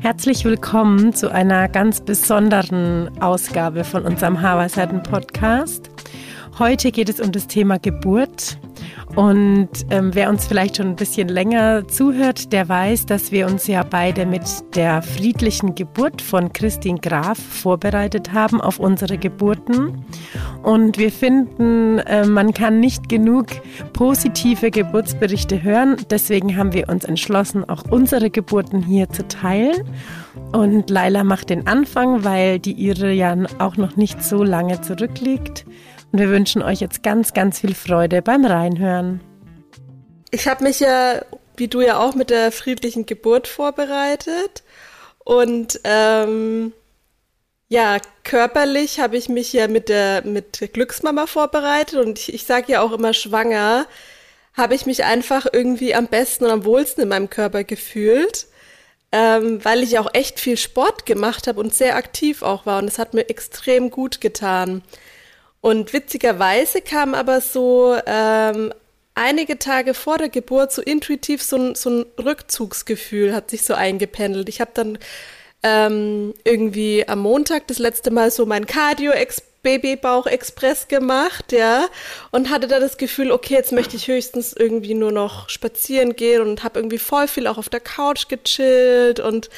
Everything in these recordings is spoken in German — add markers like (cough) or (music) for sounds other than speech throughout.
Herzlich willkommen zu einer ganz besonderen Ausgabe von unserem Haarweisheiten Podcast. Heute geht es um das Thema Geburt. Und ähm, wer uns vielleicht schon ein bisschen länger zuhört, der weiß, dass wir uns ja beide mit der friedlichen Geburt von Christine Graf vorbereitet haben auf unsere Geburten. Und wir finden, äh, man kann nicht genug positive Geburtsberichte hören. Deswegen haben wir uns entschlossen, auch unsere Geburten hier zu teilen. Und Laila macht den Anfang, weil die ihre ja auch noch nicht so lange zurückliegt. Und wir wünschen euch jetzt ganz, ganz viel Freude beim Reinhören. Ich habe mich ja, wie du ja auch, mit der friedlichen Geburt vorbereitet. Und ähm, ja, körperlich habe ich mich ja mit der, mit Glücksmama vorbereitet. Und ich, ich sage ja auch immer schwanger, habe ich mich einfach irgendwie am besten und am wohlsten in meinem Körper gefühlt. Ähm, weil ich auch echt viel Sport gemacht habe und sehr aktiv auch war. Und es hat mir extrem gut getan. Und witzigerweise kam aber so ähm, einige Tage vor der Geburt so intuitiv so ein, so ein Rückzugsgefühl hat sich so eingependelt. Ich habe dann ähm, irgendwie am Montag das letzte Mal so mein Cardio Babybauch Express gemacht, ja, und hatte da das Gefühl, okay, jetzt möchte ich höchstens irgendwie nur noch spazieren gehen und habe irgendwie voll viel auch auf der Couch gechillt und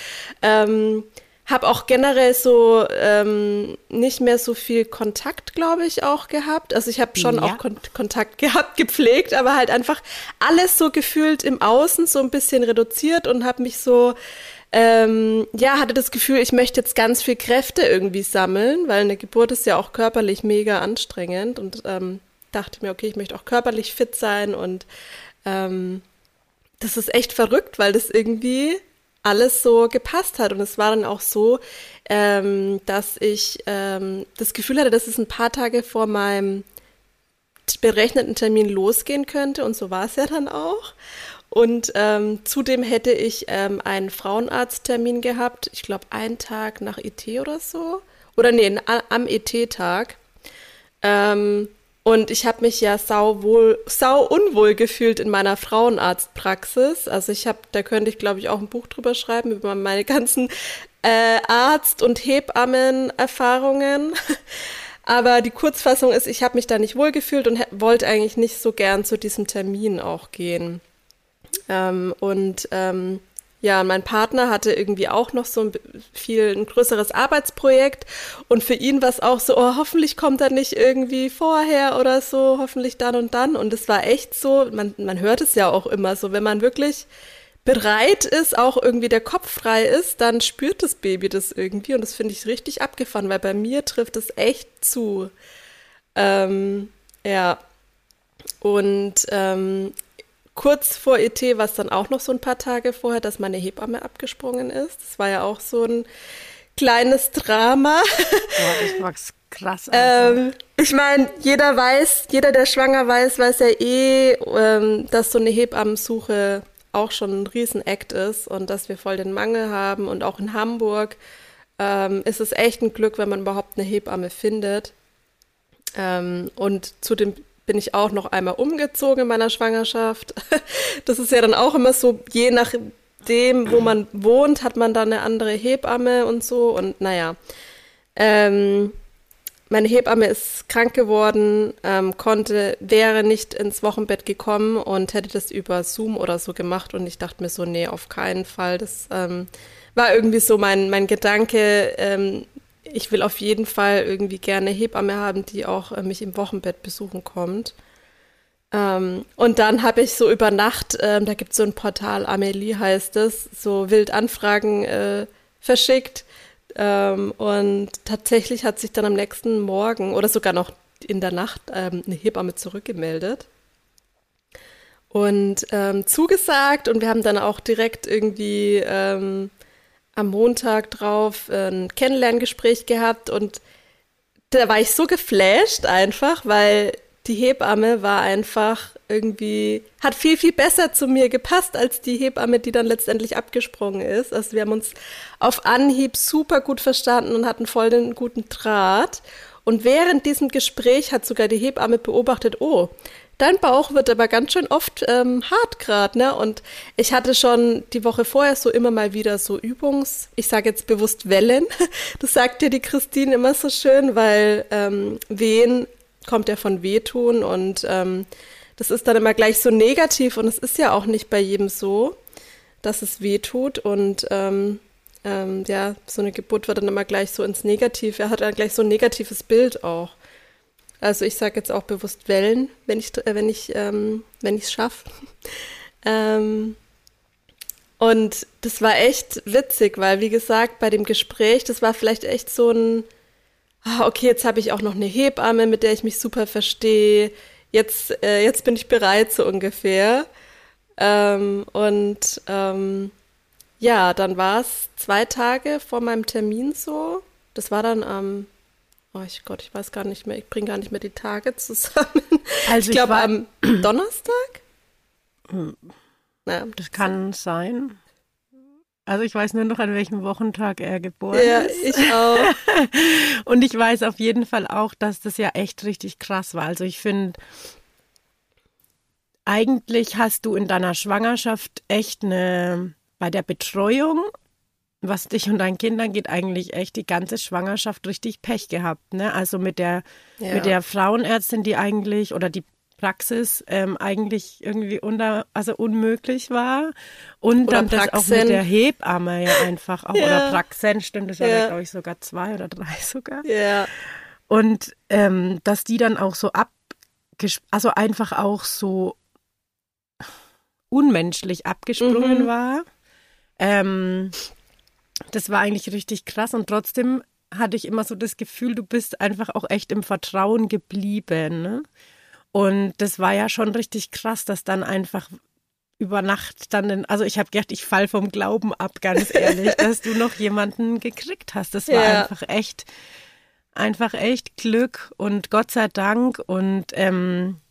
ähm, habe auch generell so ähm, nicht mehr so viel Kontakt, glaube ich, auch gehabt. Also ich habe schon ja. auch Kon Kontakt (laughs) gehabt, gepflegt, aber halt einfach alles so gefühlt im Außen so ein bisschen reduziert und habe mich so ähm, ja, hatte das Gefühl, ich möchte jetzt ganz viel Kräfte irgendwie sammeln, weil eine Geburt ist ja auch körperlich mega anstrengend und ähm, dachte mir, okay, ich möchte auch körperlich fit sein und ähm, das ist echt verrückt, weil das irgendwie alles so gepasst hat. Und es war dann auch so, ähm, dass ich ähm, das Gefühl hatte, dass es ein paar Tage vor meinem berechneten Termin losgehen könnte. Und so war es ja dann auch. Und ähm, zudem hätte ich ähm, einen Frauenarzttermin gehabt, ich glaube einen Tag nach ET oder so. Oder nee, am ET-Tag. Ähm, und ich habe mich ja sau wohl, sau unwohl gefühlt in meiner Frauenarztpraxis. Also ich habe, da könnte ich glaube ich auch ein Buch drüber schreiben über meine ganzen äh, Arzt- und Hebammen-Erfahrungen. (laughs) Aber die Kurzfassung ist, ich habe mich da nicht wohl gefühlt und wollte eigentlich nicht so gern zu diesem Termin auch gehen. Ähm, und ähm, ja, mein Partner hatte irgendwie auch noch so ein viel ein größeres Arbeitsprojekt und für ihn war es auch so, oh, hoffentlich kommt er nicht irgendwie vorher oder so, hoffentlich dann und dann. Und es war echt so, man, man hört es ja auch immer so, wenn man wirklich bereit ist, auch irgendwie der Kopf frei ist, dann spürt das Baby das irgendwie und das finde ich richtig abgefahren, weil bei mir trifft es echt zu. Ähm, ja. Und ähm, kurz vor ET war es dann auch noch so ein paar Tage vorher, dass meine Hebamme abgesprungen ist. Das war ja auch so ein kleines Drama. Boah, ich mag's krass. (laughs) ähm, ich meine, jeder weiß, jeder, der schwanger weiß, weiß ja eh, ähm, dass so eine Hebammensuche auch schon ein Riesenakt ist und dass wir voll den Mangel haben. Und auch in Hamburg ähm, ist es echt ein Glück, wenn man überhaupt eine Hebamme findet. Ähm, und zu dem bin ich auch noch einmal umgezogen in meiner Schwangerschaft. (laughs) Das ist ja dann auch immer so, je nachdem, wo man wohnt, hat man dann eine andere Hebamme und so. Und naja, ähm, meine Hebamme ist krank geworden, ähm, konnte, wäre nicht ins Wochenbett gekommen und hätte das über Zoom oder so gemacht. Und ich dachte mir so, nee, auf keinen Fall. Das ähm, war irgendwie so mein, mein Gedanke, ähm, ich will auf jeden Fall irgendwie gerne Hebamme haben, die auch äh, mich im Wochenbett besuchen kommt. Ähm, und dann habe ich so über Nacht, ähm, da gibt es so ein Portal, Amelie heißt es, so wild Anfragen äh, verschickt. Ähm, und tatsächlich hat sich dann am nächsten Morgen oder sogar noch in der Nacht ähm, eine Hebamme zurückgemeldet und ähm, zugesagt. Und wir haben dann auch direkt irgendwie ähm, am Montag drauf ein Kennenlerngespräch gehabt und da war ich so geflasht einfach, weil die Hebamme war einfach irgendwie, hat viel, viel besser zu mir gepasst als die Hebamme, die dann letztendlich abgesprungen ist. Also wir haben uns auf Anhieb super gut verstanden und hatten voll den guten Draht. Und während diesem Gespräch hat sogar die Hebamme beobachtet, oh, dein Bauch wird aber ganz schön oft ähm, hart gerade, ne? Und ich hatte schon die Woche vorher so immer mal wieder so Übungs, ich sage jetzt bewusst Wellen. (laughs) Das sagt dir die Christine immer so schön, weil ähm, Wehen kommt ja von Wehtun und ähm, das ist dann immer gleich so negativ und es ist ja auch nicht bei jedem so, dass es wehtut und ähm, ähm, ja, so eine Geburt wird dann immer gleich so ins Negative, er hat dann gleich so ein negatives Bild auch. Also ich sage jetzt auch bewusst Wellen, wenn ich äh, wenn ich ähm, wenn es schaffe. (laughs) ähm, und das war echt witzig, weil wie gesagt bei dem Gespräch, das war vielleicht echt so ein ah, okay, jetzt habe ich auch noch eine Hebamme, mit der ich mich super verstehe. Jetzt, äh, jetzt bin ich bereit, so ungefähr. Ähm, und ähm, ja, dann war es zwei Tage vor meinem Termin so. Das war dann am, oh ich Gott, ich weiß gar nicht mehr, ich bringe gar nicht mehr die Tage zusammen. (laughs) Also ich glaube am (clears throat) Donnerstag? Hm. Das kann sein. Also ich weiß nur noch, an welchem Wochentag er geboren ja, ist. Ja, ich auch. (laughs) Und ich weiß auf jeden Fall auch, dass das ja echt richtig krass war. Also ich finde, eigentlich hast du in deiner Schwangerschaft echt eine, bei der Betreuung, was dich und deinen Kindern geht, eigentlich echt die ganze Schwangerschaft richtig Pech gehabt. Ne? Also mit der, ja. mit der Frauenärztin, die eigentlich, oder die Praxis ähm, eigentlich irgendwie unter, also unmöglich war. Und oder dann Praxen. das auch mit der Hebamme ja einfach auch, ja. oder Praxen, stimmt, das war ja, glaube ich, sogar zwei oder drei sogar. Ja. Und ähm, dass die dann auch so ab, also einfach auch so unmenschlich abgesprungen mhm. war. Ähm, das war eigentlich richtig krass und trotzdem hatte ich immer so das Gefühl, du bist einfach auch echt im Vertrauen geblieben. Ne? Und das war ja schon richtig krass, dass dann einfach über Nacht dann, also ich habe gedacht, ich fall vom Glauben ab, ganz ehrlich, (laughs) dass du noch jemanden gekriegt hast. Das war ja. einfach echt, einfach echt Glück und Gott sei Dank und ähm,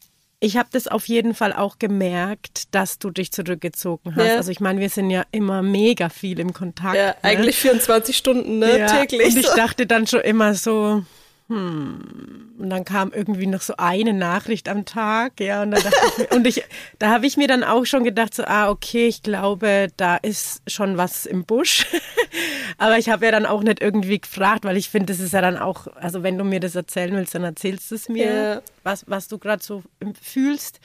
ich habe das auf jeden Fall auch gemerkt, dass du dich zurückgezogen hast. Ja. Also ich meine, wir sind ja immer mega viel im Kontakt. Ja, ne? eigentlich 24 Stunden, ne, ja. täglich. Und ich dachte dann schon immer so, hm. Und dann kam irgendwie noch so eine Nachricht am Tag, ja, und, dann dachte ich mir, und ich, da habe ich mir dann auch schon gedacht, so, ah, okay, ich glaube, da ist schon was im Busch. (laughs) Aber ich habe ja dann auch nicht irgendwie gefragt, weil ich finde, das ist ja dann auch, also wenn du mir das erzählen willst, dann erzählst du es mir, ja. was, was du gerade so fühlst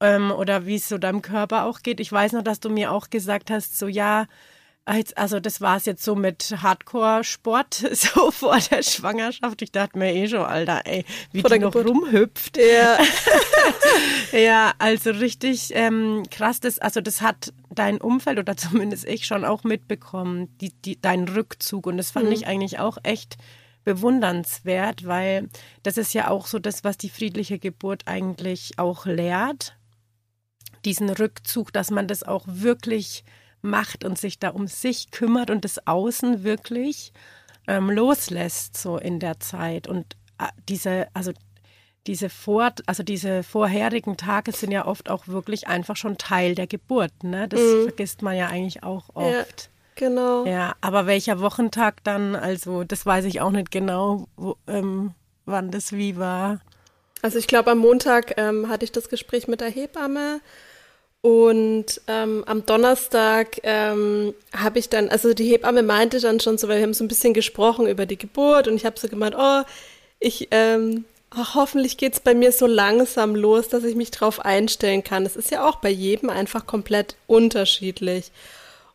ähm, oder wie es so deinem Körper auch geht. Ich weiß noch, dass du mir auch gesagt hast, so, ja, also das war es jetzt so mit Hardcore-Sport, (laughs) so vor der Schwangerschaft. Ich dachte mir eh schon, Alter, ey, wie vor die noch Geburt. rumhüpft. Ja. (laughs) ja, also richtig ähm, krass. Das, also das hat dein Umfeld oder zumindest ich schon auch mitbekommen, die, die, dein Rückzug. Und das fand mhm. ich eigentlich auch echt bewundernswert, weil das ist ja auch so das, was die friedliche Geburt eigentlich auch lehrt. Diesen Rückzug, dass man das auch wirklich macht und sich da um sich kümmert und das Außen wirklich ähm, loslässt so in der Zeit. Und äh, diese, also diese vor, also diese vorherigen Tage sind ja oft auch wirklich einfach schon Teil der Geburt. Ne? Das mhm. vergisst man ja eigentlich auch oft. Ja, genau. Ja, aber welcher Wochentag dann, also das weiß ich auch nicht genau, wo, ähm, wann das wie war. Also ich glaube, am Montag ähm, hatte ich das Gespräch mit der Hebamme und ähm, am Donnerstag ähm, habe ich dann, also die Hebamme meinte dann schon so, weil wir haben so ein bisschen gesprochen über die Geburt und ich habe so gemeint, oh, ich, ähm, ach, hoffentlich geht's bei mir so langsam los, dass ich mich drauf einstellen kann. Das ist ja auch bei jedem einfach komplett unterschiedlich.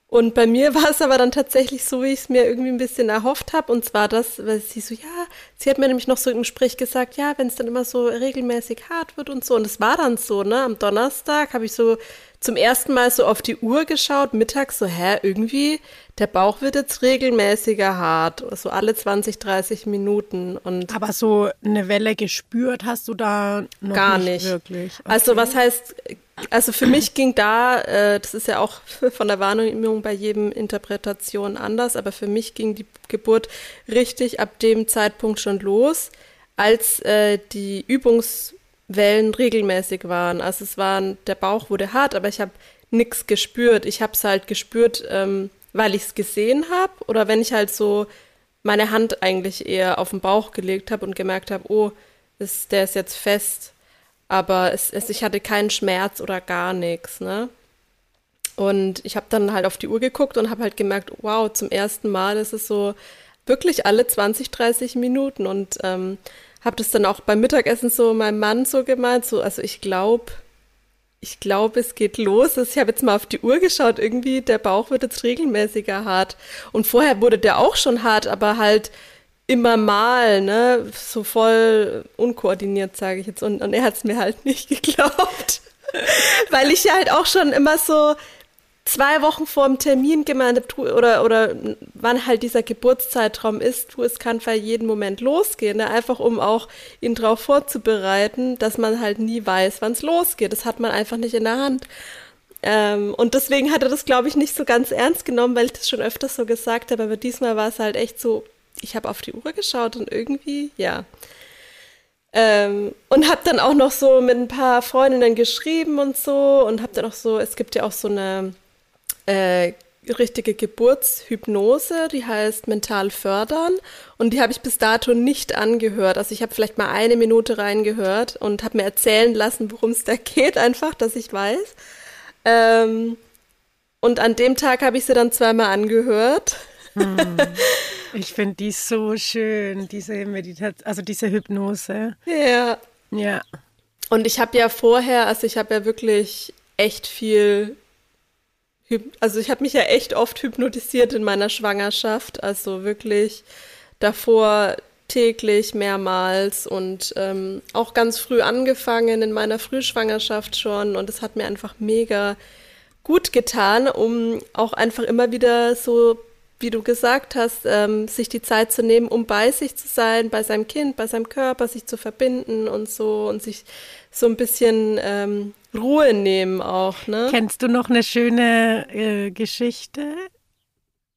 Und bei mir (laughs) war es aber dann tatsächlich so, wie ich es mir irgendwie ein bisschen erhofft habe. Und zwar das, weil sie so, ja, sie hat mir nämlich noch so im Gespräch gesagt, ja, wenn es dann immer so regelmäßig hart wird und so. Und es war dann so, ne? Am Donnerstag habe ich so zum ersten Mal so auf die Uhr geschaut, mittags so, hä, irgendwie, der Bauch wird jetzt regelmäßiger hart, so alle 20, 30 Minuten. Und Aber so eine Welle gespürt hast du da noch gar nicht, nicht. wirklich? Okay. Also was heißt, also für mich ging da, äh, das ist ja auch (laughs) von der Wahrnehmung bei jedem Interpretation anders, aber für mich ging die Geburt richtig ab dem Zeitpunkt schon los, als äh, die Übungs Wellen regelmäßig waren. Also es waren, der Bauch wurde hart, aber ich habe nichts gespürt. Ich habe es halt gespürt, ähm, weil ich es gesehen habe oder wenn ich halt so meine Hand eigentlich eher auf den Bauch gelegt habe und gemerkt habe, oh, ist, der ist jetzt fest. Aber es, es, ich hatte keinen Schmerz oder gar nichts, ne? Und ich habe dann halt auf die Uhr geguckt und habe halt gemerkt, wow, zum ersten Mal ist es so wirklich alle 20, 30 Minuten. Und ähm, habe das dann auch beim Mittagessen so meinem Mann so gemeint, so, also ich glaube, ich glaube, es geht los. Also ich habe jetzt mal auf die Uhr geschaut, irgendwie der Bauch wird jetzt regelmäßiger hart. Und vorher wurde der auch schon hart, aber halt immer mal, ne, so voll unkoordiniert, sage ich jetzt. Und, und er hat es mir halt (laughs) nicht geglaubt. Weil ich ja halt auch schon immer so, zwei Wochen vor dem Termin gemeint habe, oder, oder wann halt dieser Geburtszeitraum ist, du, es kann für jeden Moment losgehen, ne? einfach um auch ihn darauf vorzubereiten, dass man halt nie weiß, wann es losgeht. Das hat man einfach nicht in der Hand. Ähm, und deswegen hat er das, glaube ich, nicht so ganz ernst genommen, weil ich das schon öfters so gesagt habe, aber diesmal war es halt echt so, ich habe auf die Uhr geschaut und irgendwie, ja. Ähm, und habe dann auch noch so mit ein paar Freundinnen geschrieben und so und habe dann auch so, es gibt ja auch so eine äh, richtige Geburtshypnose, die heißt Mental fördern und die habe ich bis dato nicht angehört. Also ich habe vielleicht mal eine Minute reingehört und habe mir erzählen lassen, worum es da geht, einfach, dass ich weiß. Ähm, und an dem Tag habe ich sie dann zweimal angehört. Hm. Ich finde die so schön, diese Meditation, also diese Hypnose. Ja. Ja. Und ich habe ja vorher, also ich habe ja wirklich echt viel also ich habe mich ja echt oft hypnotisiert in meiner Schwangerschaft, also wirklich davor täglich mehrmals und ähm, auch ganz früh angefangen in meiner Frühschwangerschaft schon und es hat mir einfach mega gut getan, um auch einfach immer wieder so, wie du gesagt hast, ähm, sich die Zeit zu nehmen, um bei sich zu sein, bei seinem Kind, bei seinem Körper, sich zu verbinden und so und sich so ein bisschen ähm, Ruhe nehmen auch, ne? Kennst du noch eine schöne äh, Geschichte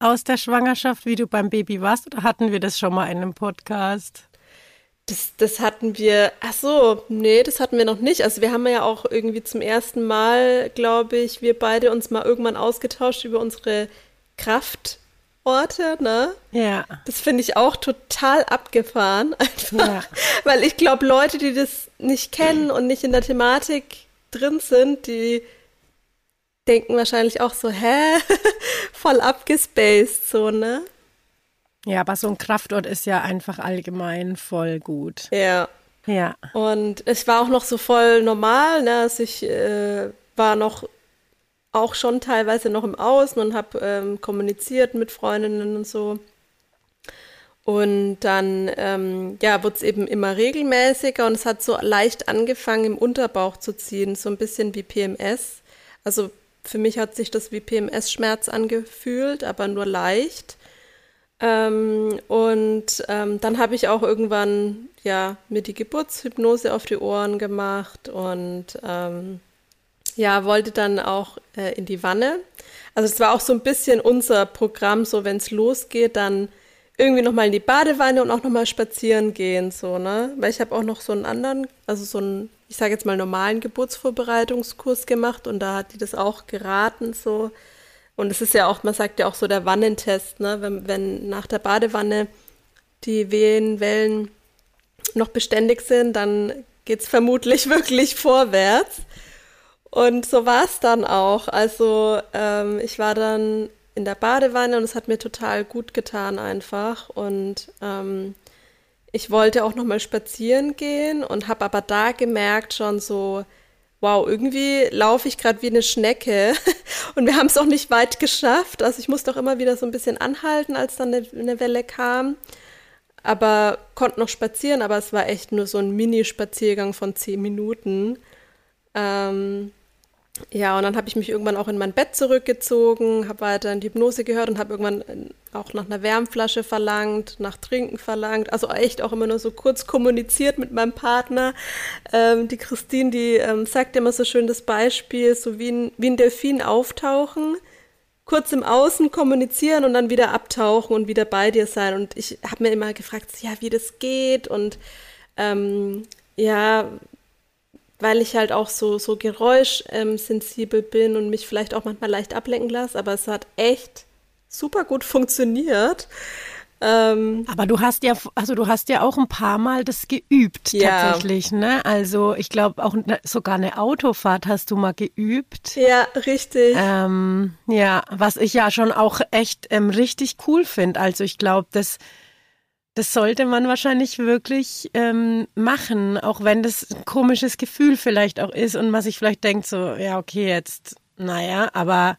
aus der Schwangerschaft, wie du beim Baby warst? Oder hatten wir das schon mal in einem Podcast? Das, das hatten wir, ach so, nee, das hatten wir noch nicht. Also wir haben ja auch irgendwie zum ersten Mal, glaube ich, wir beide uns mal irgendwann ausgetauscht über unsere Kraftorte, ne? Ja. Das finde ich auch total abgefahren, einfach. (laughs) Ja. Weil ich glaube, Leute, die das nicht kennen und nicht in der Thematik drin sind, die denken wahrscheinlich auch so, hä? (laughs) Voll abgespaced, so, ne? Ja, aber so ein Kraftort ist ja einfach allgemein voll gut. Ja. Ja. Und es war auch noch so voll normal, ne? Also ich äh, war noch auch schon teilweise noch im Außen und habe ähm, kommuniziert mit Freundinnen und so. Und dann ähm, ja, wurde es eben immer regelmäßiger und es hat so leicht angefangen, im Unterbauch zu ziehen, so ein bisschen wie PMS. Also für mich hat sich das wie PMS-Schmerz angefühlt, aber nur leicht. Ähm, und ähm, dann habe ich auch irgendwann ja mir die Geburtshypnose auf die Ohren gemacht und ähm, ja wollte dann auch äh, in die Wanne. Also es war auch so ein bisschen unser Programm, so wenn es losgeht, dann irgendwie nochmal in die Badewanne und auch nochmal spazieren gehen, so, ne? Weil ich habe auch noch so einen anderen, also so einen, ich sage jetzt mal normalen Geburtsvorbereitungskurs gemacht und da hat die das auch geraten, so. Und es ist ja auch, man sagt ja auch so der Wannentest, ne? Wenn, wenn nach der Badewanne die Wehenwellen noch beständig sind, dann geht's vermutlich (laughs) wirklich vorwärts. Und so war es dann auch. Also ähm, ich war dann in der Badewanne und es hat mir total gut getan einfach. Und ähm, ich wollte auch noch mal spazieren gehen und habe aber da gemerkt schon so, wow, irgendwie laufe ich gerade wie eine Schnecke (laughs) und wir haben es auch nicht weit geschafft. Also ich musste auch immer wieder so ein bisschen anhalten, als dann eine, eine Welle kam. Aber konnte noch spazieren, aber es war echt nur so ein Mini-Spaziergang von zehn Minuten. Ähm, ja, und dann habe ich mich irgendwann auch in mein Bett zurückgezogen, habe weiter in die Hypnose gehört und habe irgendwann auch nach einer Wärmflasche verlangt, nach Trinken verlangt. Also echt auch immer nur so kurz kommuniziert mit meinem Partner. Ähm, die Christine, die ähm, sagt immer so schön das Beispiel, so wie ein, wie ein Delfin auftauchen, kurz im Außen kommunizieren und dann wieder abtauchen und wieder bei dir sein. Und ich habe mir immer gefragt, ja, wie das geht und ähm, ja, weil ich halt auch so, so geräuschsensibel bin und mich vielleicht auch manchmal leicht ablenken lasse, aber es hat echt super gut funktioniert. Ähm, aber du hast ja, also du hast ja auch ein paar Mal das geübt ja. tatsächlich, ne? Also ich glaube auch ne, sogar eine Autofahrt hast du mal geübt. Ja, richtig. Ähm, ja, was ich ja schon auch echt ähm, richtig cool finde. Also ich glaube, das das sollte man wahrscheinlich wirklich ähm, machen, auch wenn das ein komisches Gefühl vielleicht auch ist und man sich vielleicht denkt so, ja, okay, jetzt, naja, aber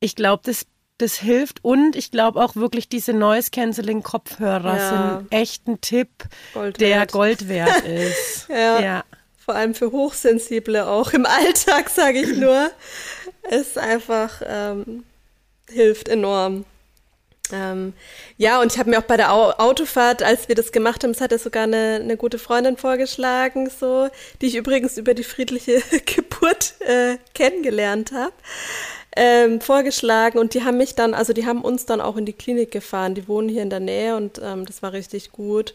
ich glaube, das, das hilft und ich glaube auch wirklich diese Noise Cancelling Kopfhörer ja. sind echt ein Tipp, Gold der Gold wert (laughs) ist. ja. ja. Vor allem für Hochsensible auch im (laughs) Alltag, sage ich nur. es einfach ähm, hilft enorm. Ähm, ja, und ich habe mir auch bei der Au Autofahrt, als wir das gemacht haben, es hat ja sogar eine, eine gute Freundin vorgeschlagen, so, die ich übrigens über die friedliche (laughs) Geburt äh, kennengelernt habe, ähm, vorgeschlagen. Und die haben mich dann, also die haben uns dann auch in die Klinik gefahren. Die wohnen hier in der Nähe und ähm, das war richtig gut.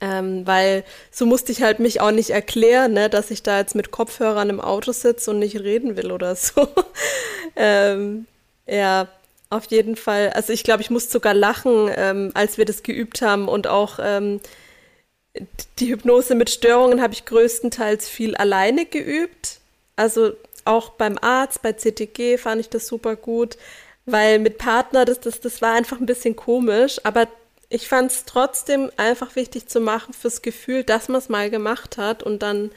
Ähm, weil so musste ich halt mich auch nicht erklären, ne, dass ich da jetzt mit Kopfhörern im Auto sitze und nicht reden will oder so. (laughs) ähm, ja, auf jeden Fall. Also ich glaube, ich muss sogar lachen, ähm, als wir das geübt haben und auch ähm, die Hypnose mit Störungen habe ich größtenteils viel alleine geübt. Also auch beim Arzt, bei CTG fand ich das super gut, weil mit Partner, das, das, das war einfach ein bisschen komisch, aber ich fand es trotzdem einfach wichtig zu machen fürs Gefühl, dass man es mal gemacht hat und dann,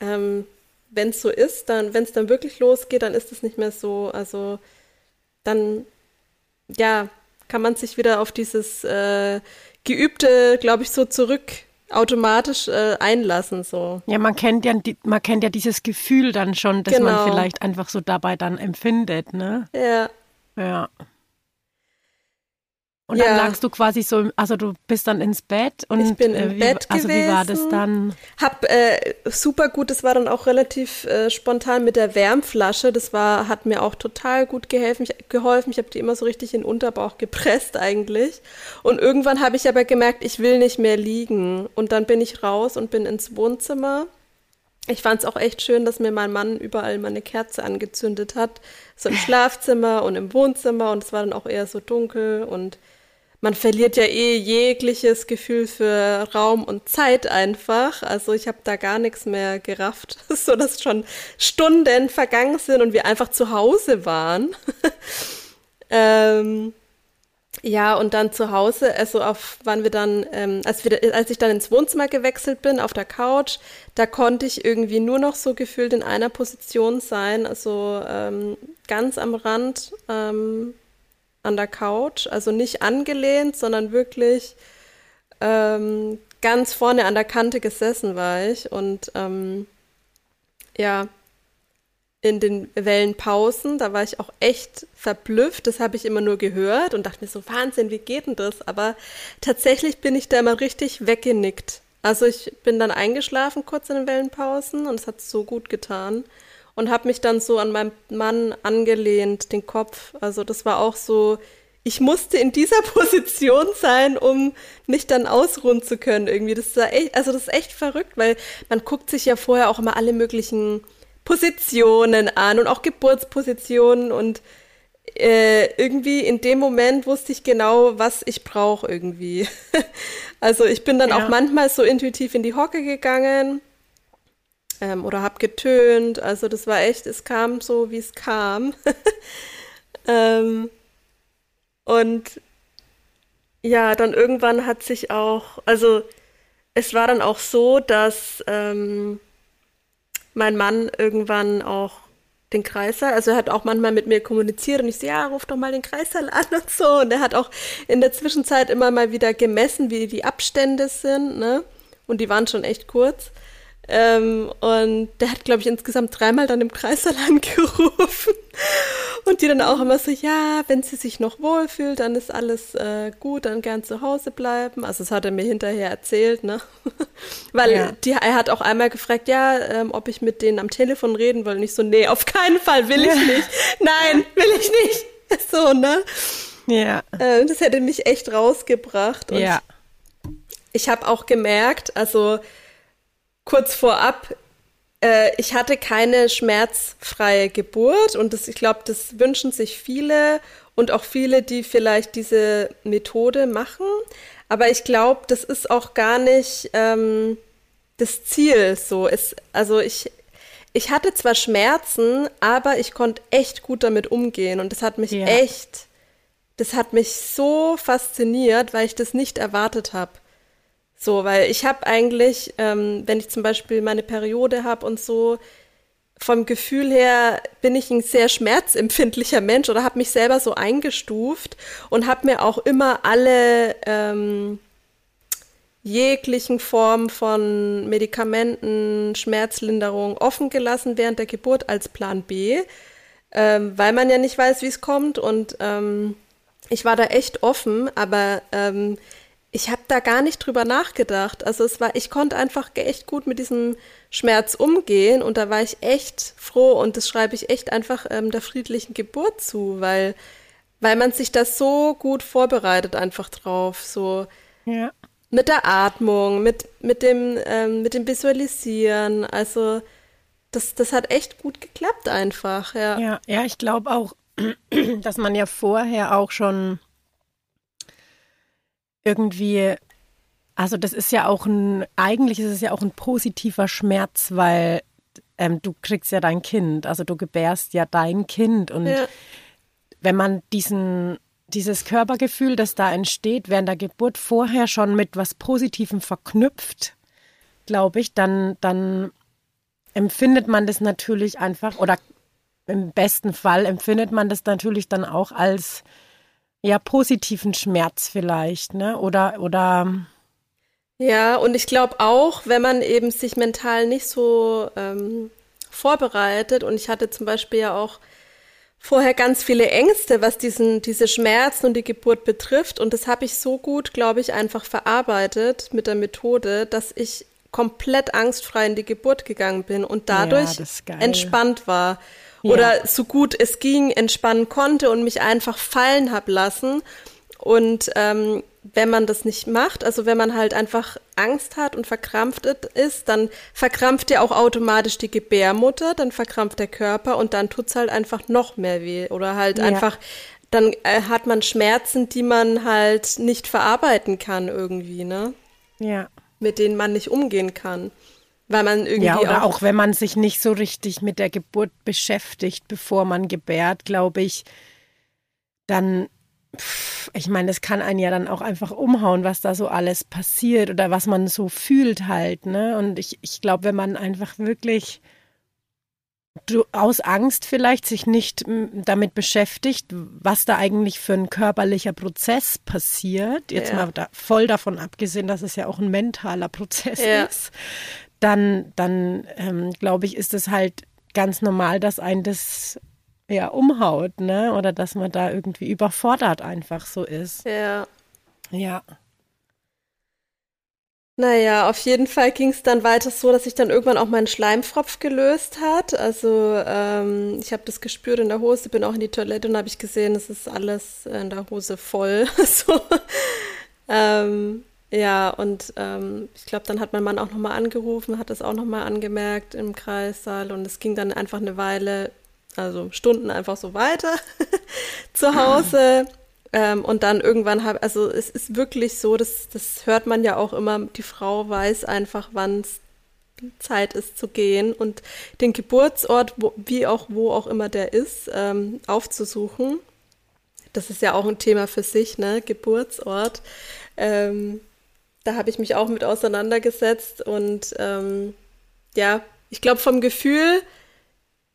ähm, wenn es so ist, dann, wenn es dann wirklich losgeht, dann ist es nicht mehr so, also dann ja, kann man sich wieder auf dieses äh, Geübte, glaube ich, so zurück automatisch äh, einlassen so. Ja, man kennt ja man kennt ja dieses Gefühl dann schon, dass genau. man vielleicht einfach so dabei dann empfindet, ne? Ja. Ja. Und ja. dann lagst du quasi so, also du bist dann ins Bett und ich bin im äh, wie, Bett also gewesen. wie war das dann? Hab äh, super gut, das war dann auch relativ äh, spontan mit der Wärmflasche. Das war, hat mir auch total gut geholfen. Ich, geholfen. Ich habe die immer so richtig in den Unterbauch gepresst eigentlich. Und irgendwann habe ich aber gemerkt, ich will nicht mehr liegen. Und dann bin ich raus und bin ins Wohnzimmer. Ich fand es auch echt schön, dass mir mein Mann überall meine Kerze angezündet hat. So im (laughs) Schlafzimmer und im Wohnzimmer. Und es war dann auch eher so dunkel und man verliert ja eh jegliches Gefühl für Raum und Zeit einfach. Also ich habe da gar nichts mehr gerafft, (laughs) so dass schon Stunden vergangen sind und wir einfach zu Hause waren. (laughs) ähm, ja, und dann zu Hause, also auf waren wir dann, ähm, als, wir, als ich dann ins Wohnzimmer gewechselt bin, auf der Couch, da konnte ich irgendwie nur noch so gefühlt in einer Position sein, also ähm, ganz am Rand ähm, an der Couch, also nicht angelehnt, sondern wirklich ähm, ganz vorne an der Kante gesessen war ich und ähm, ja, in den Wellenpausen, da war ich auch echt verblüfft, das habe ich immer nur gehört und dachte mir so, Wahnsinn, wie geht denn das? Aber tatsächlich bin ich da immer richtig weggenickt. Also ich bin dann eingeschlafen kurz in den Wellenpausen und es hat so gut getan und habe mich dann so an meinem Mann angelehnt, den Kopf. Also das war auch so, ich musste in dieser (laughs) Position sein, um mich dann ausruhen zu können irgendwie. Das ist echt, also das ist echt verrückt, weil man guckt sich ja vorher auch immer alle möglichen Positionen an und auch Geburtspositionen und äh, irgendwie in dem Moment wusste ich genau, was ich brauche irgendwie. (laughs) also ich bin dann ja. auch manchmal so intuitiv in die Hocke gegangen ähm, oder habe getönt. Also das war echt, es kam so, wie es kam. (laughs) ähm, und ja, dann irgendwann hat sich auch, also es war dann auch so, dass ähm, mein Mann irgendwann auch den Kreißsaal, also er hat auch manchmal mit mir kommuniziert und ich so, ja, ruf doch mal den Kreißsaal an und so. Und er hat auch in der Zwischenzeit immer mal wieder gemessen, wie die Abstände sind, ne? Und die waren schon echt kurz. Ähm, und der hat, glaube ich, insgesamt dreimal dann im Kreissaal (laughs) angerufen. Und die dann auch immer so, ja, wenn sie sich noch wohlfühlt, dann ist alles äh, gut, dann gern zu Hause bleiben. Also das hat er mir hinterher erzählt, ne? (laughs) Weil ja. die, er hat auch einmal gefragt, ja, ähm, ob ich mit denen am Telefon reden will. Und ich so, nee, auf keinen Fall will ich nicht. Nein, will ich nicht. (laughs) So, ne? Ja. Äh, das hätte mich echt rausgebracht. Und ja. Ich habe auch gemerkt, also kurz vorab, äh, ich hatte keine schmerzfreie Geburt und das, ich glaube, das wünschen sich viele und auch viele, die vielleicht diese Methode machen. Aber ich glaube, das ist auch gar nicht ähm, das Ziel. So ist, also ich, ich hatte zwar Schmerzen, aber ich konnte echt gut damit umgehen und das hat mich ja. echt, das hat mich so fasziniert, weil ich das nicht erwartet habe. So, weil ich habe eigentlich, ähm, wenn ich zum Beispiel meine Periode habe und so, vom Gefühl her bin ich ein sehr schmerzempfindlicher Mensch oder habe mich selber so eingestuft und habe mir auch immer alle ähm, jeglichen Formen von Medikamenten, Schmerzlinderung offen gelassen während der Geburt als Plan B, ähm, weil man ja nicht weiß, wie es kommt. Und ähm, ich war da echt offen, aber ähm, ich habe da gar nicht drüber nachgedacht. Also es war, ich konnte einfach echt gut mit diesem Schmerz umgehen und da war ich echt froh und das schreibe ich echt einfach ähm, der friedlichen Geburt zu, weil, weil man sich das so gut vorbereitet einfach drauf, so ja. mit der Atmung, mit, mit, dem, ähm, mit dem Visualisieren, also das, das hat echt gut geklappt einfach, ja. Ja, ja ich glaube auch, (clears throat) dass man ja vorher auch schon irgendwie, also das ist ja auch ein, eigentlich ist es ja auch ein positiver Schmerz, weil ähm, du kriegst ja dein Kind, also du gebärst ja dein Kind und ja. wenn man diesen dieses Körpergefühl, das da entsteht, während der Geburt vorher schon mit was Positivem verknüpft, glaube ich, dann, dann empfindet man das natürlich einfach oder im besten Fall empfindet man das natürlich dann auch als ja positiven Schmerz vielleicht, ne? Oder oder ja, und ich glaube auch, wenn man eben sich mental nicht so ähm, vorbereitet, und ich hatte zum Beispiel ja auch vorher ganz viele Ängste, was diesen, diese Schmerzen und die Geburt betrifft. Und das habe ich so gut, glaube ich, einfach verarbeitet mit der Methode, dass ich komplett angstfrei in die Geburt gegangen bin und dadurch ja, entspannt war oder so gut es ging entspannen konnte und mich einfach fallen hab lassen. Und ähm, wenn man das nicht macht, also wenn man halt einfach Angst hat und verkrampft ist, dann verkrampft ja auch automatisch die Gebärmutter, dann verkrampft der Körper und dann tut's halt einfach noch mehr weh. Oder halt ja. einfach, dann äh, hat man Schmerzen, die man halt nicht verarbeiten kann irgendwie, ne? Ja. Mit denen man nicht umgehen kann. Weil man irgendwie. Ja, oder auch, auch wenn man sich nicht so richtig mit der Geburt beschäftigt, bevor man gebärt, glaube ich, dann ich meine, es kann einen ja dann auch einfach umhauen, was da so alles passiert oder was man so fühlt halt, ne? Und ich, ich glaube, wenn man einfach wirklich aus Angst vielleicht sich nicht damit beschäftigt, was da eigentlich für ein körperlicher Prozess passiert, jetzt ja. mal da, voll davon abgesehen, dass es ja auch ein mentaler Prozess ja. ist, dann, dann ähm, glaube ich, ist es halt ganz normal, dass ein das ja umhaut, ne? Oder dass man da irgendwie überfordert einfach so ist. Ja. Ja. Naja, auf jeden Fall ging es dann weiter so, dass sich dann irgendwann auch mein Schleimfropf gelöst hat. Also ähm, ich habe das gespürt in der Hose, bin auch in die Toilette und habe ich gesehen, es ist alles in der Hose voll. (laughs) so. ähm, ja, und ähm, ich glaube, dann hat mein Mann auch nochmal angerufen, hat das auch nochmal angemerkt im Kreissaal und es ging dann einfach eine Weile, also Stunden einfach so weiter (laughs) zu Hause. Ähm, und dann irgendwann habe, also es ist wirklich so, das, das hört man ja auch immer, die Frau weiß einfach, wann es Zeit ist zu gehen und den Geburtsort, wo, wie auch wo auch immer der ist, ähm, aufzusuchen. Das ist ja auch ein Thema für sich, ne? Geburtsort. Ähm, da habe ich mich auch mit auseinandergesetzt und ähm, ja, ich glaube vom Gefühl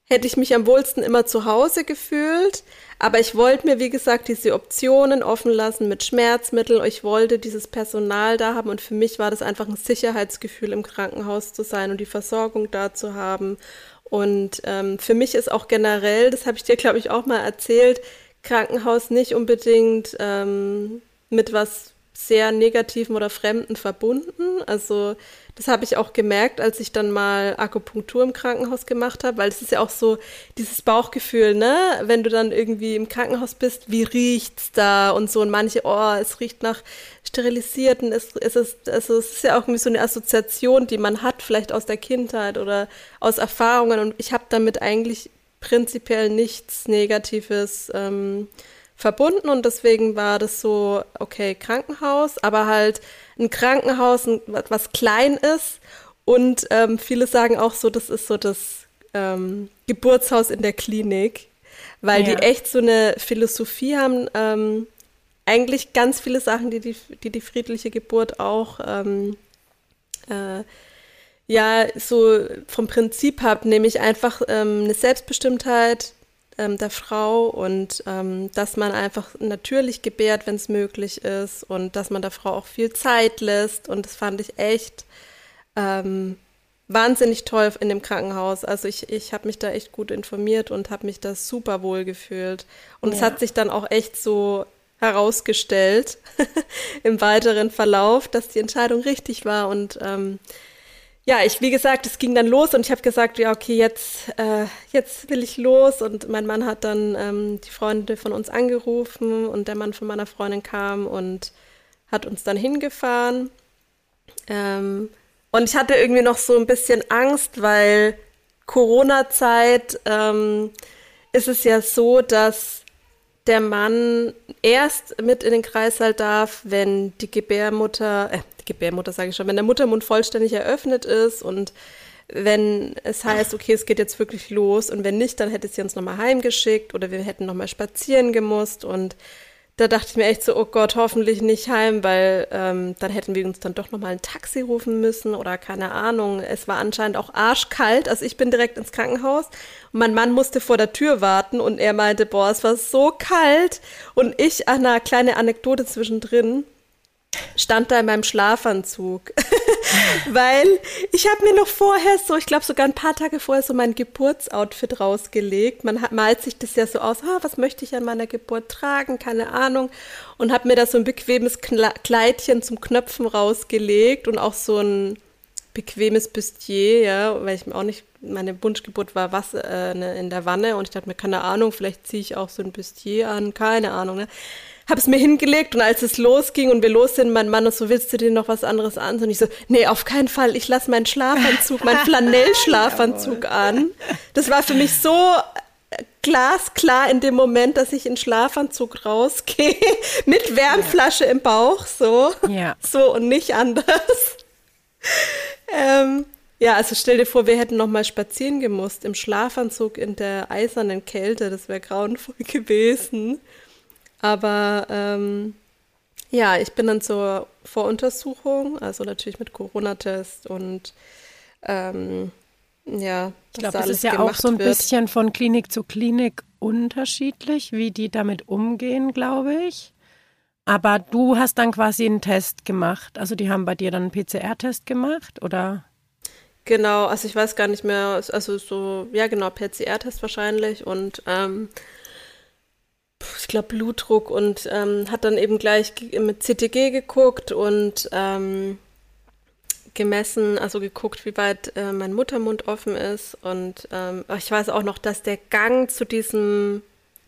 hätte ich mich am wohlsten immer zu Hause gefühlt. Aber ich wollte mir, wie gesagt, diese Optionen offen lassen mit Schmerzmitteln. Ich wollte dieses Personal da haben und für mich war das einfach ein Sicherheitsgefühl, im Krankenhaus zu sein und die Versorgung da zu haben. Und ähm, für mich ist auch generell, das habe ich dir, glaube ich, auch mal erzählt, Krankenhaus nicht unbedingt ähm, mit was sehr Negativen oder Fremden verbunden. Also das habe ich auch gemerkt, als ich dann mal Akupunktur im Krankenhaus gemacht habe, weil es ist ja auch so dieses Bauchgefühl, ne? Wenn du dann irgendwie im Krankenhaus bist, wie riecht's da und so und manche, oh, es riecht nach sterilisierten, es, es, ist, also es ist ja auch irgendwie so eine Assoziation, die man hat, vielleicht aus der Kindheit oder aus Erfahrungen und ich habe damit eigentlich prinzipiell nichts Negatives ähm, verbunden und deswegen war das so, okay, Krankenhaus, aber halt ein Krankenhaus, was klein ist und ähm, viele sagen auch so, das ist so das ähm, Geburtshaus in der Klinik, weil ja. die echt so eine Philosophie haben, ähm, eigentlich ganz viele Sachen, die die, die, die friedliche Geburt auch ähm, äh, ja so vom Prinzip hat, nämlich einfach ähm, eine Selbstbestimmtheit, ähm, der Frau und ähm, dass man einfach natürlich gebärt, wenn es möglich ist und dass man der Frau auch viel Zeit lässt und das fand ich echt ähm, wahnsinnig toll in dem Krankenhaus. Also ich, ich habe mich da echt gut informiert und habe mich da super wohl gefühlt und ja. es hat sich dann auch echt so herausgestellt (laughs) im weiteren Verlauf, dass die Entscheidung richtig war und ähm, ja, ich, wie gesagt, es ging dann los und ich habe gesagt, ja, okay, jetzt, äh, jetzt will ich los. Und mein Mann hat dann ähm, die Freunde von uns angerufen und der Mann von meiner Freundin kam und hat uns dann hingefahren. Ähm, und ich hatte irgendwie noch so ein bisschen Angst, weil Corona-Zeit ähm, ist es ja so, dass der Mann erst mit in den Kreißsaal darf, wenn die Gebärmutter, äh, Gebärmutter sage ich schon, wenn der Muttermund vollständig eröffnet ist und wenn es heißt, okay, es geht jetzt wirklich los und wenn nicht, dann hätte sie uns nochmal heimgeschickt oder wir hätten nochmal spazieren gemusst und da dachte ich mir echt so, oh Gott, hoffentlich nicht heim, weil ähm, dann hätten wir uns dann doch nochmal ein Taxi rufen müssen oder keine Ahnung. Es war anscheinend auch arschkalt, also ich bin direkt ins Krankenhaus. Und mein Mann musste vor der Tür warten und er meinte, boah, es war so kalt. Und ich, ach, eine kleine Anekdote zwischendrin, stand da in meinem Schlafanzug, (laughs) weil ich habe mir noch vorher so, ich glaube sogar ein paar Tage vorher so mein Geburtsoutfit rausgelegt. Man hat, malt sich das ja so aus, ah, was möchte ich an meiner Geburt tragen, keine Ahnung, und habe mir da so ein bequemes Kleidchen zum Knöpfen rausgelegt und auch so ein bequemes Bustier, ja, weil ich mir auch nicht, meine Wunschgeburt war was äh, ne, in der Wanne. Und ich dachte mir, keine Ahnung, vielleicht ziehe ich auch so ein Bustier an, keine Ahnung, ne habe es mir hingelegt und als es losging und wir los sind, mein Mann und so, willst du dir noch was anderes an? Und ich so, nee, auf keinen Fall, ich lasse meinen Schlafanzug, meinen (laughs) Flanellschlafanzug an. Das war für mich so äh, glasklar in dem Moment, dass ich in Schlafanzug rausgehe, (laughs) mit Wärmflasche ja. im Bauch, so. Ja. (laughs) So und nicht anders. ähm, ja, also stell dir vor, wir hätten noch mal spazieren gemusst im Schlafanzug in der eisernen Kälte. Das wäre grauenvoll gewesen. Aber ähm, ja, ich bin dann zur Voruntersuchung, also natürlich mit Corona-Test und ähm, ja, ich glaube, es ist ja auch so ein wird. bisschen von Klinik zu Klinik unterschiedlich, wie die damit umgehen, glaube ich. Aber du hast dann quasi einen Test gemacht. Also die haben bei dir dann einen PCR-Test gemacht, oder? Genau, also ich weiß gar nicht mehr, also so, ja genau, PCR-Test wahrscheinlich und ähm, ich glaube, Blutdruck und ähm, hat dann eben gleich mit CTG geguckt und ähm, gemessen, also geguckt, wie weit äh, mein Muttermund offen ist. Und ähm, ich weiß auch noch, dass der Gang zu diesem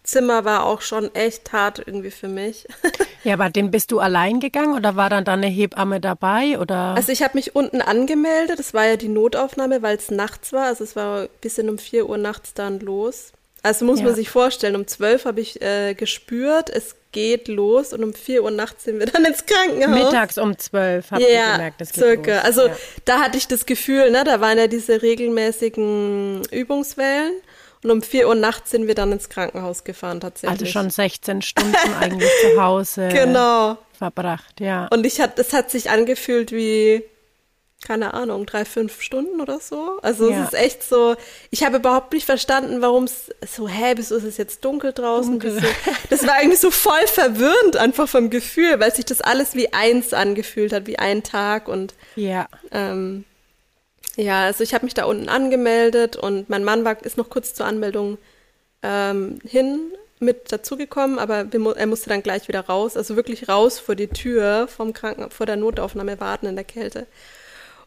Zimmer war auch schon echt hart irgendwie für mich. (laughs) ja, aber den bist du allein gegangen oder war dann da eine Hebamme dabei oder? Also ich habe mich unten angemeldet. Das war ja die Notaufnahme, weil es nachts war. Also es war ein bisschen um 4 Uhr nachts dann los. Also muss ja. man sich vorstellen, um zwölf habe ich äh, gespürt, es geht los und um vier Uhr nachts sind wir dann ins Krankenhaus. Mittags um zwölf habe ja, ich gemerkt, das geht circa. Los. Also ja. da hatte ich das Gefühl, ne, da waren ja diese regelmäßigen Übungswellen. Und um vier Uhr nachts sind wir dann ins Krankenhaus gefahren tatsächlich. Also schon 16 Stunden eigentlich zu (laughs) Hause genau. verbracht, ja. Und ich hat, es hat sich angefühlt wie keine Ahnung, drei, fünf Stunden oder so. Also ja. es ist echt so, ich habe überhaupt nicht verstanden, warum es so, hä, wieso ist es jetzt dunkel draußen? Dunkel. das war irgendwie so voll verwirrend einfach vom Gefühl, weil sich das alles wie eins angefühlt hat, wie ein Tag und ja. Ähm, ja, also ich habe mich da unten angemeldet und mein Mann war, ist noch kurz zur Anmeldung ähm, hin mit dazugekommen, aber er musste dann gleich wieder raus, also wirklich raus vor die Tür vom Kranken, vor der Notaufnahme warten in der Kälte.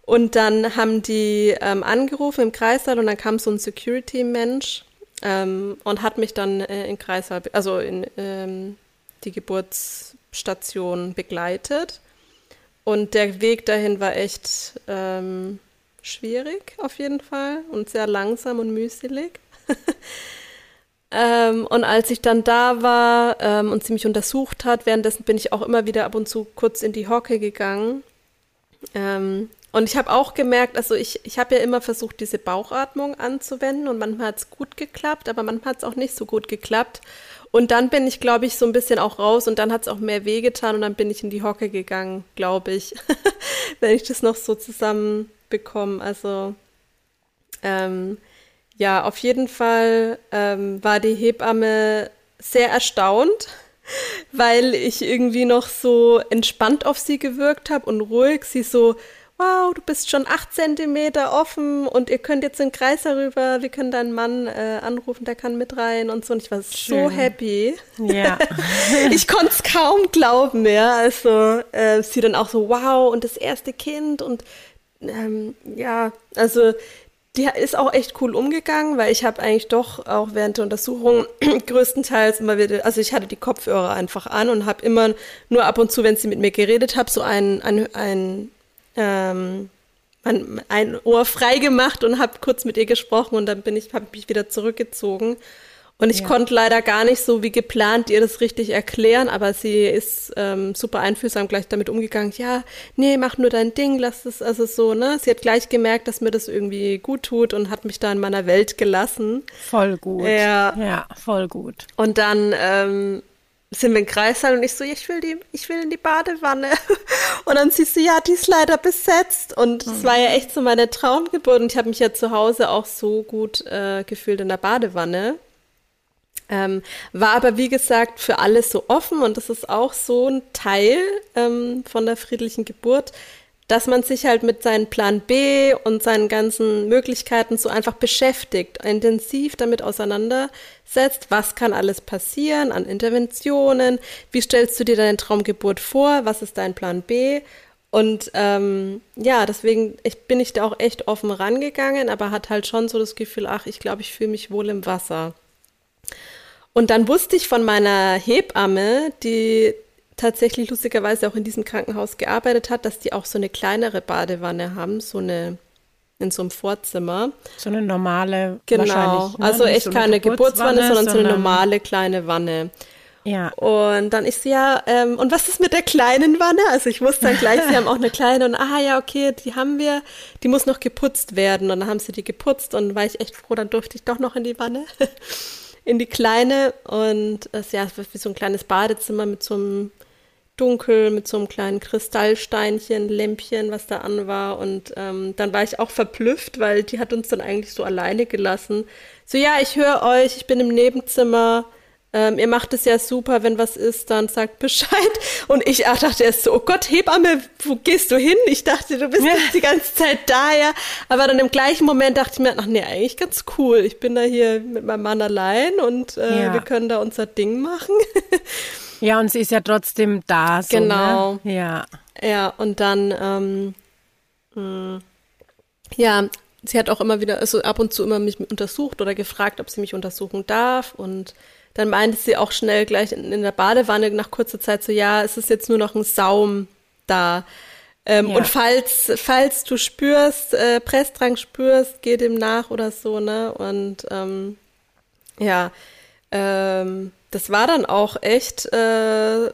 Und dann haben die ähm, angerufen im Kreissaal und dann kam so ein Security-Mensch ähm, und hat mich dann äh, in Kreissaal, also in ähm, die Geburtsstation begleitet. Und der Weg dahin war echt ähm, schwierig auf jeden Fall und sehr langsam und mühselig. (laughs) ähm, und als ich dann da war ähm, und sie mich untersucht hat, währenddessen bin ich auch immer wieder ab und zu kurz in die Hocke gegangen. Ähm, und ich habe auch gemerkt, also ich, ich habe ja immer versucht, diese Bauchatmung anzuwenden und manchmal hat es gut geklappt, aber manchmal hat es auch nicht so gut geklappt. Und dann bin ich, glaube ich, so ein bisschen auch raus und dann hat es auch mehr wehgetan und dann bin ich in die Hocke gegangen, glaube ich, (laughs) wenn ich das noch so zusammenbekomme. Also ähm, ja, auf jeden Fall ähm, war die Hebamme sehr erstaunt, (laughs) weil ich irgendwie noch so entspannt auf sie gewirkt habe und ruhig. Sie so, wow, du bist schon acht Zentimeter offen und ihr könnt jetzt den Kreis herüber, wir können deinen Mann äh, anrufen, der kann mit rein und so. Und ich war Schön. so happy. Ja. (laughs) ich konnte es kaum glauben, ja. Also äh, sie dann auch so, wow, und das erste Kind und ähm, ja, also die ist auch echt cool umgegangen, weil ich habe eigentlich doch auch während der Untersuchung (clears throat) größtenteils immer wieder, also ich hatte die Kopfhörer einfach an und habe immer nur ab und zu, wenn sie mit mir geredet hat, so ein, ein, ein ähm, ein Ohr frei gemacht und habe kurz mit ihr gesprochen und dann bin ich, habe mich wieder zurückgezogen. Und ich ja. konnte leider gar nicht so wie geplant ihr das richtig erklären, aber sie ist ähm, super einfühlsam gleich damit umgegangen. Ja, nee, mach nur dein Ding, lass es, also so, ne? Sie hat gleich gemerkt, dass mir das irgendwie gut tut und hat mich da in meiner Welt gelassen. Voll gut. Ja, ja voll gut. Und dann ähm, sind wir im Kreissaal und ich so, ich will die, ich will in die Badewanne. (laughs) Und dann siehst du, ja, die ist leider besetzt. Und es mhm. war ja echt so meine Traumgeburt. Und ich habe mich ja zu Hause auch so gut äh, gefühlt in der Badewanne. Ähm, war aber, wie gesagt, für alles so offen. Und das ist auch so ein Teil ähm, von der friedlichen Geburt, dass man sich halt mit seinem Plan B und seinen ganzen Möglichkeiten so einfach beschäftigt, intensiv damit auseinandersetzt, was kann alles passieren an Interventionen, wie stellst du dir deine Traumgeburt vor, was ist dein Plan B und ähm, ja, deswegen ich, bin ich da auch echt offen rangegangen, aber hat halt schon so das Gefühl, ach, ich glaube, ich fühle mich wohl im Wasser. Und dann wusste ich von meiner Hebamme, die tatsächlich lustigerweise auch in diesem Krankenhaus gearbeitet hat, dass die auch so eine kleinere Badewanne haben, so eine in so einem Vorzimmer. So eine normale. Genau, ne? also echt so keine Geburtswanne, Geburtswanne, sondern, so eine normale kleine Wanne. Ja. Und dann ist sie ja, ähm, und was ist mit der kleinen Wanne? Also ich wusste dann gleich, sie haben auch eine kleine und ah ja, okay, die haben wir, die muss noch geputzt werden. Und dann haben sie die geputzt und war ich echt froh, dann durfte ich doch noch in die Wanne. (laughs) in die kleine und es ja, wie so ein kleines Badezimmer mit so einem dunkel mit so einem kleinen Kristallsteinchen, Lämpchen, was da an war. Und ähm, dann war ich auch verblüfft, weil die hat uns dann eigentlich so alleine gelassen. So, ja, ich höre euch, ich bin im Nebenzimmer. Ähm, ihr macht es ja super, wenn was ist, dann sagt (laughs) Bescheid. Und ich ach, dachte erst so, oh Gott, Hebamme, wo gehst du hin? Ich dachte, du bist ja. die ganze Zeit da, ja. Aber dann im gleichen Moment dachte ich mir, ach nee, eigentlich ganz cool. Ich bin da hier mit meinem Mann allein und äh, ja. wir können da unser Ding machen. (laughs) Ja, und sie ist ja trotzdem da. So, ne? genau. Ne? Ja. Ja, und dann, ähm, mh, mm, ja, sie hat auch immer wieder, also ab und zu immer mich untersucht oder gefragt, ob sie mich untersuchen darf. Und dann meinte sie auch schnell gleich in, in der Badewanne nach kurzer Zeit so, ja, es ist jetzt nur noch ein Saum da. Ähm, ja. Und falls, falls du spürst, äh, Pressdrang spürst, geh dem nach oder so, ne? Und ähm, ja, ähm, das war dann auch echt äh,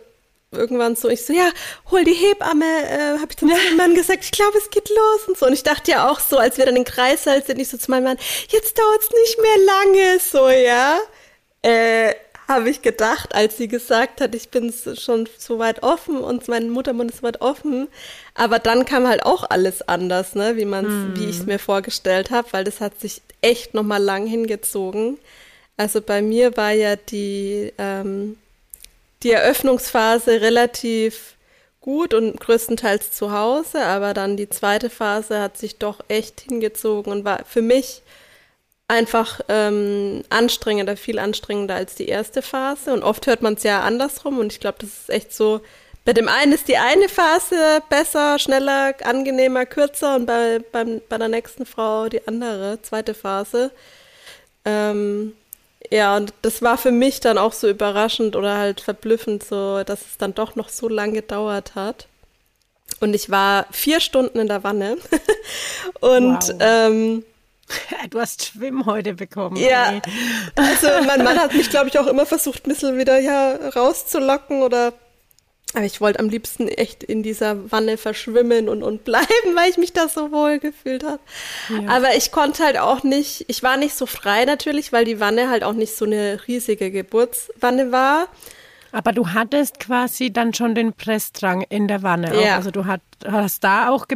irgendwann so, ich so, ja, hol die Hebamme, äh, habe ich zu meinem Mann gesagt, ich glaube, es geht los und so. Und ich dachte ja auch so, als wir dann in Kreißsaal sind, ich so zu meinem Mann, jetzt dauert es nicht mehr lange, so, ja. Äh, habe ich gedacht, als sie gesagt hat, ich bin schon so weit offen und mein Muttermund ist weit offen. Aber dann kam halt auch alles anders, ne, wie man wie ich es mir vorgestellt habe, weil das hat sich echt noch mal lang hingezogen. Also bei mir war ja die ähm, die Eröffnungsphase relativ gut und größtenteils zu Hause, aber dann die zweite Phase hat sich doch echt hingezogen und war für mich einfach ähm, anstrengender, viel anstrengender als die erste Phase. Und oft hört man es ja andersrum und ich glaube, das ist echt so. Bei dem einen ist die eine Phase besser, schneller, angenehmer, kürzer und bei, beim, bei der nächsten Frau die andere, zweite Phase. Ähm, ja, und das war für mich dann auch so überraschend oder halt verblüffend, so, dass es dann doch noch so lange gedauert hat. Und ich war vier Stunden in der Wanne. (laughs) und wow. ähm, (laughs) Du hast Schwimm heute bekommen. Ja. Ey. Also mein Mann hat mich, glaube ich, auch immer versucht, ein bisschen wieder ja rauszulocken oder aber ich wollte am liebsten echt in dieser Wanne verschwimmen und, und bleiben, (laughs) weil ich mich da so wohl gefühlt habe. Ja. Aber ich konnte halt auch nicht, ich war nicht so frei natürlich, weil die Wanne halt auch nicht so eine riesige Geburtswanne war. Aber du hattest quasi dann schon den Pressdrang in der Wanne. Ja. Also du hat, hast da auch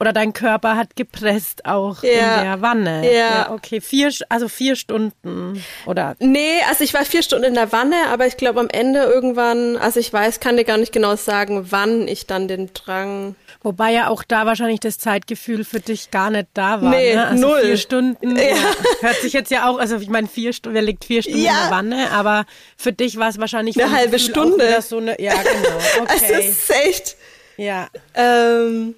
oder dein Körper hat gepresst auch ja. in der Wanne. Ja. ja. okay. Vier, also vier Stunden oder? Nee, also ich war vier Stunden in der Wanne, aber ich glaube am Ende irgendwann, also ich weiß, kann dir gar nicht genau sagen, wann ich dann den Drang. Wobei ja auch da wahrscheinlich das Zeitgefühl für dich gar nicht da war. Nee, ne? also null. Vier Stunden. Ja. Hört sich jetzt ja auch, also ich meine, vier Stunden, wer liegt vier Stunden in der Wanne, aber für dich war es wahrscheinlich eine halbe Gefühl Stunde. So eine, ja, genau. (laughs) Okay. Es ist echt. Ja. Ähm,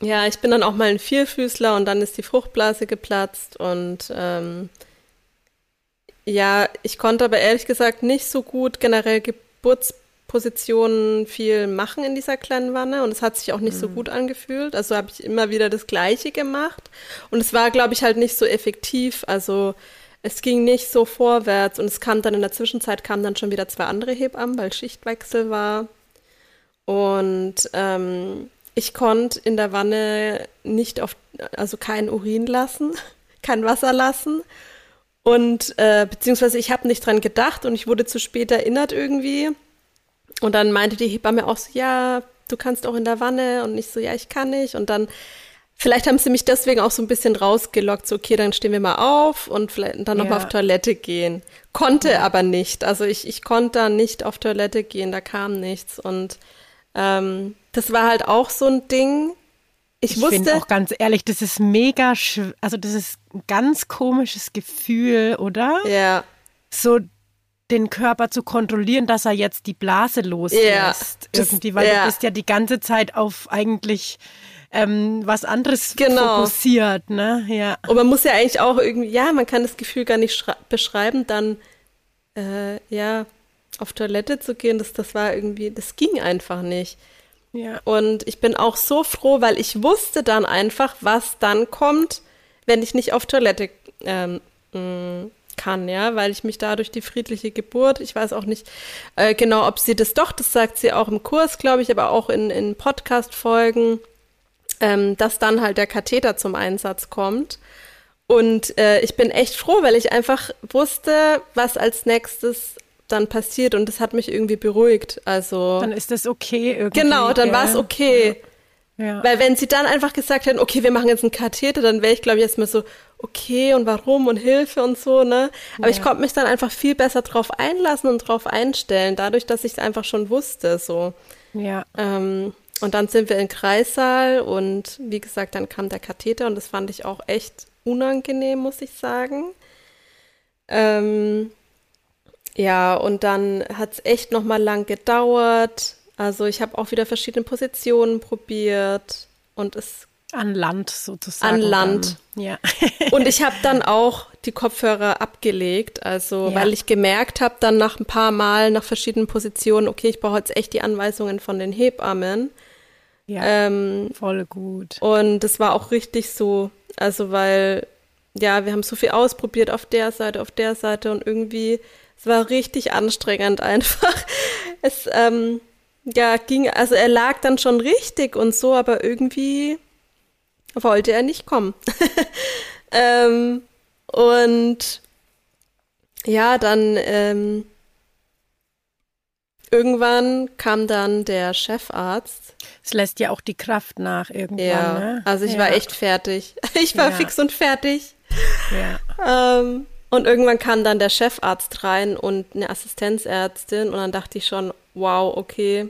ja, ich bin dann auch mal ein Vierfüßler und dann ist die Fruchtblase geplatzt und ähm, ja, ich konnte aber ehrlich gesagt nicht so gut generell Geburtspositionen viel machen in dieser kleinen Wanne und es hat sich auch nicht mhm. so gut angefühlt. Also habe ich immer wieder das Gleiche gemacht und es war, glaube ich, halt nicht so effektiv. Also es ging nicht so vorwärts und es kam dann in der Zwischenzeit kamen dann schon wieder zwei andere Hebammen, weil Schichtwechsel war und ähm, ich konnte in der Wanne nicht auf, also kein Urin lassen, (laughs) kein Wasser lassen. Und äh, beziehungsweise ich habe nicht dran gedacht und ich wurde zu spät erinnert irgendwie. Und dann meinte die Hebamme auch so, ja, du kannst auch in der Wanne. Und ich so, ja, ich kann nicht. Und dann, vielleicht haben sie mich deswegen auch so ein bisschen rausgelockt, so, okay, dann stehen wir mal auf und vielleicht dann nochmal ja. auf Toilette gehen. Konnte ja. aber nicht. Also ich, ich konnte da nicht auf Toilette gehen, da kam nichts. Und ähm, das war halt auch so ein Ding. Ich, ich finde auch ganz ehrlich, das ist mega, also das ist ein ganz komisches Gefühl, oder? Ja. So den Körper zu kontrollieren, dass er jetzt die Blase loslässt. Ja, irgendwie, weil ja. du bist ja die ganze Zeit auf eigentlich ähm, was anderes genau. fokussiert, ne? Ja. Und man muss ja eigentlich auch irgendwie, ja, man kann das Gefühl gar nicht beschreiben, dann äh, ja auf Toilette zu gehen, das, das war irgendwie, das ging einfach nicht. Ja. Und ich bin auch so froh, weil ich wusste dann einfach, was dann kommt, wenn ich nicht auf Toilette ähm, mm, kann, ja, weil ich mich dadurch die friedliche Geburt, ich weiß auch nicht äh, genau, ob sie das doch, das sagt sie auch im Kurs, glaube ich, aber auch in, in Podcast-Folgen, ähm, dass dann halt der Katheter zum Einsatz kommt. Und äh, ich bin echt froh, weil ich einfach wusste, was als nächstes dann passiert und das hat mich irgendwie beruhigt. Also dann ist das okay irgendwie. Genau, dann war es okay. Ja. ja. Weil wenn sie dann einfach gesagt hätten, okay, wir machen jetzt einen Katheter, dann wäre ich glaube ich erstmal so, okay und warum und Hilfe und so, ne? Aber ja. ich konnte mich dann einfach viel besser drauf einlassen und drauf einstellen, dadurch, dass ich es einfach schon wusste, so. Ja. Ähm, und dann sind wir im Kreissaal und wie gesagt, dann kam der Katheter und das fand ich auch echt unangenehm, muss ich sagen. Ähm, ja, und dann hat es echt nochmal lang gedauert. Also ich habe auch wieder verschiedene Positionen probiert und es an Land sozusagen. An Land. Dann, ja. (laughs) und ich habe dann auch die Kopfhörer abgelegt, also ja. weil ich gemerkt habe, dann nach ein paar Mal nach verschiedenen Positionen, okay, ich brauche jetzt echt die Anweisungen von den Hebammen. Ja, ähm, voll gut. Und das war auch richtig so, also weil, ja, wir haben so viel ausprobiert auf der Seite, auf der Seite und irgendwie es war richtig anstrengend einfach. (laughs) Es ähm, ja ging, also er lag dann schon richtig und so, aber irgendwie wollte er nicht kommen. (laughs) ähm, und ja, dann ähm, irgendwann kam dann der Chefarzt. Es lässt ja auch die Kraft nach irgendwann. Ja, ne? also ich ja. war echt fertig. (laughs) Ich war Ja. fix und fertig. Ja. Ähm, und irgendwann kam dann der Chefarzt rein und eine Assistenzärztin und dann dachte ich schon, wow, okay,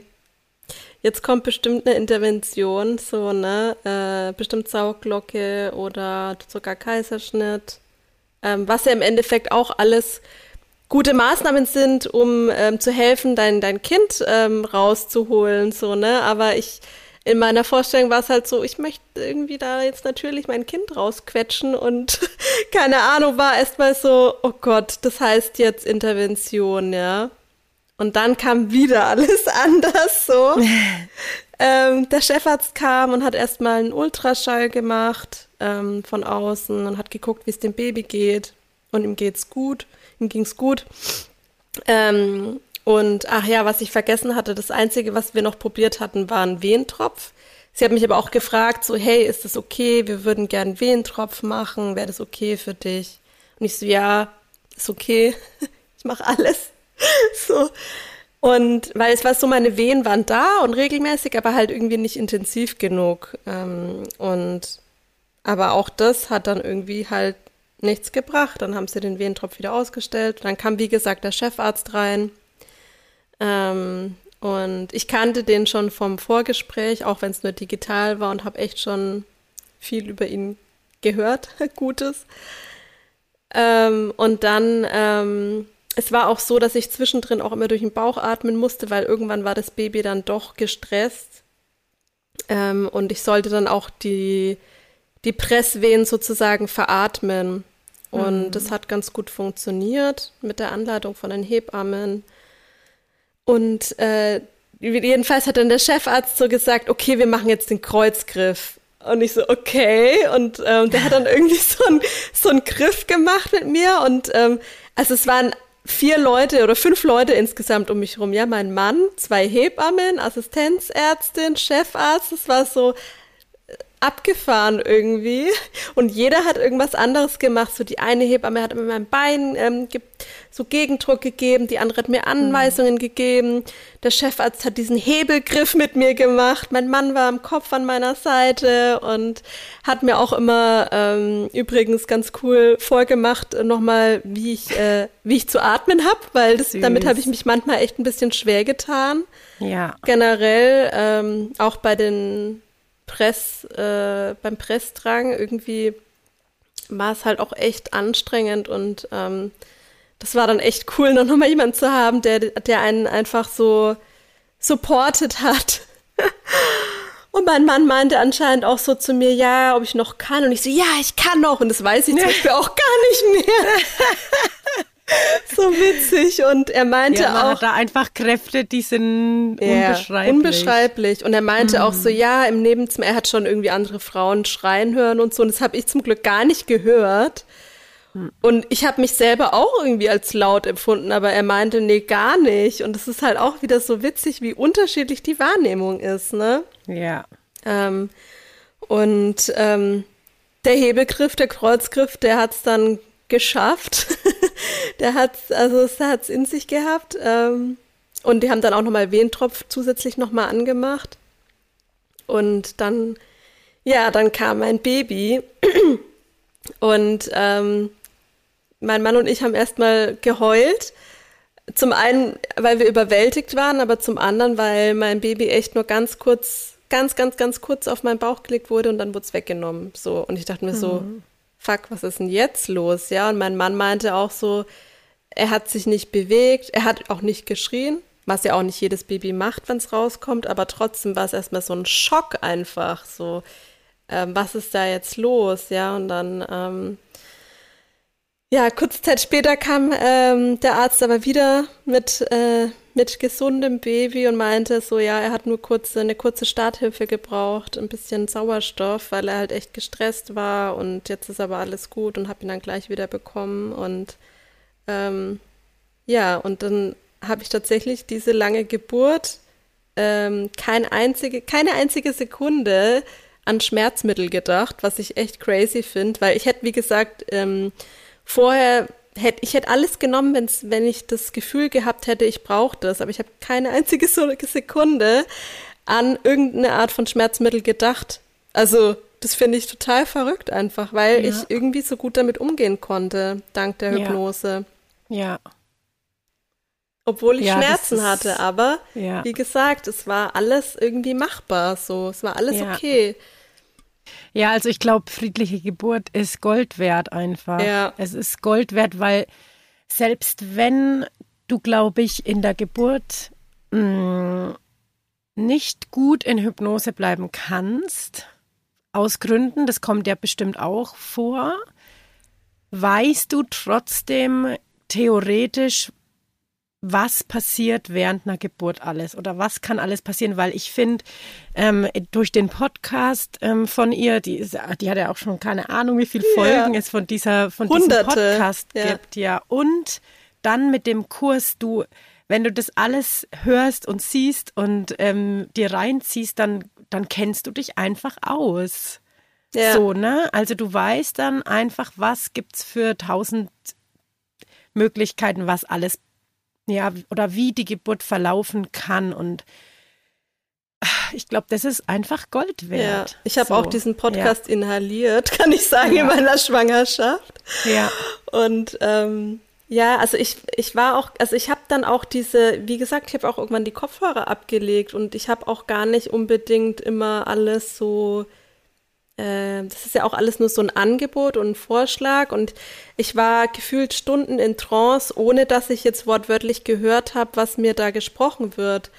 jetzt kommt bestimmt eine Intervention, so, ne, äh, bestimmt Sauglocke oder sogar Kaiserschnitt, ähm, was ja im Endeffekt auch alles gute Maßnahmen sind, um ähm, zu helfen, dein, dein Kind ähm, rauszuholen, so, ne, aber ich, in meiner Vorstellung war es halt so, ich möchte irgendwie da jetzt natürlich mein Kind rausquetschen und (laughs) keine Ahnung, war erstmal so, oh Gott, das heißt jetzt Intervention, ja. Und dann kam wieder (laughs) alles anders so. (laughs) ähm, der Chefarzt kam und hat erstmal einen Ultraschall gemacht ähm, von außen und hat geguckt, wie es dem Baby geht. Und ihm geht's gut, ihm ging's gut. Ähm, und ach ja, was ich vergessen hatte, das Einzige, was wir noch probiert hatten, war ein Wehentropf. Sie hat mich aber auch gefragt, so, hey, ist das okay? Wir würden gern einen Wehentropf machen. Wäre das okay für dich? Und ich so, ja, ist okay. (laughs) Ich mache alles. (laughs) So. Und weil es war so, meine Wehen waren da und regelmäßig, aber halt irgendwie nicht intensiv genug. Ähm, und aber auch das hat dann irgendwie halt nichts gebracht. Dann haben sie den Wehentropf wieder ausgestellt. Dann kam, wie gesagt, der Chefarzt rein. Ähm, und ich kannte den schon vom Vorgespräch, auch wenn es nur digital war und habe echt schon viel über ihn gehört, (laughs) Gutes. Ähm, und dann, ähm, es war auch so, dass ich zwischendrin auch immer durch den Bauch atmen musste, weil irgendwann war das Baby dann doch gestresst. Ähm, und ich sollte dann auch die, die Presswehen sozusagen veratmen. Und das hat ganz gut funktioniert mit der Anleitung von den Hebammen. Und äh, jedenfalls hat dann der Chefarzt so gesagt, okay, wir machen jetzt den Kreuzgriff. Und ich so, okay. Und ähm, der hat dann (laughs) irgendwie so einen so einen Griff gemacht mit mir. Und ähm, also es waren vier Leute oder fünf Leute insgesamt um mich rum. Ja, mein Mann, zwei Hebammen, Assistenzärztin, Chefarzt. Das war so abgefahren irgendwie. Und jeder hat irgendwas anderes gemacht. So die eine Hebamme hat mir mein Bein ähm, so Gegendruck gegeben, die andere hat mir Anweisungen gegeben. Der Chefarzt hat diesen Hebelgriff mit mir gemacht. Mein Mann war am Kopf an meiner Seite und hat mir auch immer ähm, übrigens ganz cool vorgemacht, äh, nochmal, wie ich, äh, wie ich zu atmen habe, weil das, damit habe ich mich manchmal echt ein bisschen schwer getan Ja. generell ähm, auch bei den Press, äh, beim Pressdrang irgendwie war es halt auch echt anstrengend und ähm, das war dann echt cool, (laughs) noch mal jemanden zu haben, der, der einen einfach so supported hat. (laughs) Und mein Mann meinte anscheinend auch so zu mir, ja, ob ich noch kann. Und ich so, ja, ich kann noch. Und das weiß ich zum Beispiel auch gar nicht mehr. (laughs) (laughs) so witzig. Und er meinte Ja, man auch, hat da einfach Kräfte, die sind Ja, unbeschreiblich. unbeschreiblich. Und er meinte auch so, ja, im Nebenzimmer, er hat schon irgendwie andere Frauen schreien hören und so. Und das habe ich zum Glück gar nicht gehört. Und ich habe mich selber auch irgendwie als laut empfunden, aber er meinte, nee, gar nicht. Und es ist halt auch wieder so witzig, wie unterschiedlich die Wahrnehmung ist, ne? Ja. Ähm, und ähm, der Hebelgriff, der Kreuzgriff, der hat's dann geschafft. (laughs) der hat's, also es hat's in sich gehabt. Ähm, und die haben dann auch nochmal Wehentropf zusätzlich nochmal angemacht. Und dann, ja, dann kam mein Baby. Und ähm, mein Mann und ich haben erstmal geheult. Zum einen, weil wir überwältigt waren, aber zum anderen, weil mein Baby echt nur ganz kurz, ganz, ganz, ganz kurz auf meinen Bauch gelegt wurde und dann wurde es weggenommen. So. Und ich dachte mir so, fuck, was ist denn jetzt los? Ja, und mein Mann meinte auch so, er hat sich nicht bewegt, er hat auch nicht geschrien, was ja auch nicht jedes Baby macht, wenn es rauskommt, aber trotzdem war es erstmal so ein Schock einfach, so, ähm, was ist da jetzt los? Ja, und dann, ähm, ja, kurze Zeit später kam ähm, der Arzt aber wieder mit, äh, mit gesundem Baby und meinte so, ja, er hat nur kurze, eine kurze Starthilfe gebraucht, ein bisschen Sauerstoff, weil er halt echt gestresst war und jetzt ist aber alles gut und habe ihn dann gleich wieder bekommen und ähm, ja, und dann habe ich tatsächlich diese lange Geburt ähm, keine einzige, keine einzige Sekunde an Schmerzmittel gedacht, was ich echt crazy finde, weil ich hätte, wie gesagt, ähm, vorher hätte ich hätte alles genommen, wenn's, wenn ich das Gefühl gehabt hätte, ich brauche das, aber ich habe keine einzige (laughs) Sekunde an irgendeine Art von Schmerzmittel gedacht. Also das finde ich total verrückt einfach, weil ja. ich irgendwie so gut damit umgehen konnte, dank der Hypnose. Ja. ja. Obwohl ich ja, Schmerzen ist, hatte, aber wie gesagt, es war alles irgendwie machbar so. Es war alles okay. Ja, also ich glaube, friedliche Geburt ist Gold wert einfach. Ja. Es ist Gold wert, weil selbst wenn du, glaube ich, in der Geburt mh, mm, nicht gut in Hypnose bleiben kannst, aus Gründen, das kommt ja bestimmt auch vor, weißt du trotzdem theoretisch, was passiert während einer Geburt alles oder was kann alles passieren, weil ich finde, ähm, durch den Podcast ähm, von ihr, die, ist, die hat ja auch schon keine Ahnung, wie viele Folgen ja. es von dieser von Hunderte. diesem Podcast ja. gibt, ja. Und dann mit dem Kurs, du, wenn du das alles hörst und siehst und ähm, dir reinziehst, dann, dann kennst du dich einfach aus. Ja. So, ne? Also du weißt dann einfach, was gibt's für tausend Möglichkeiten, was alles ja, oder wie die Geburt verlaufen kann und ich glaube, das ist einfach Gold wert. Ja, ich habe so, auch diesen Podcast ja. inhaliert, (laughs) kann ich sagen, ja. in meiner Schwangerschaft. Ja. Und ähm, ja, also ich, ich war auch, also ich habe dann auch diese, wie gesagt, ich habe auch irgendwann die Kopfhörer abgelegt und ich habe auch gar nicht unbedingt immer alles so äh, das ist ja auch alles nur so ein Angebot und ein Vorschlag. Und ich war gefühlt Stunden in Trance, ohne dass ich jetzt wortwörtlich gehört habe, was mir da gesprochen wird.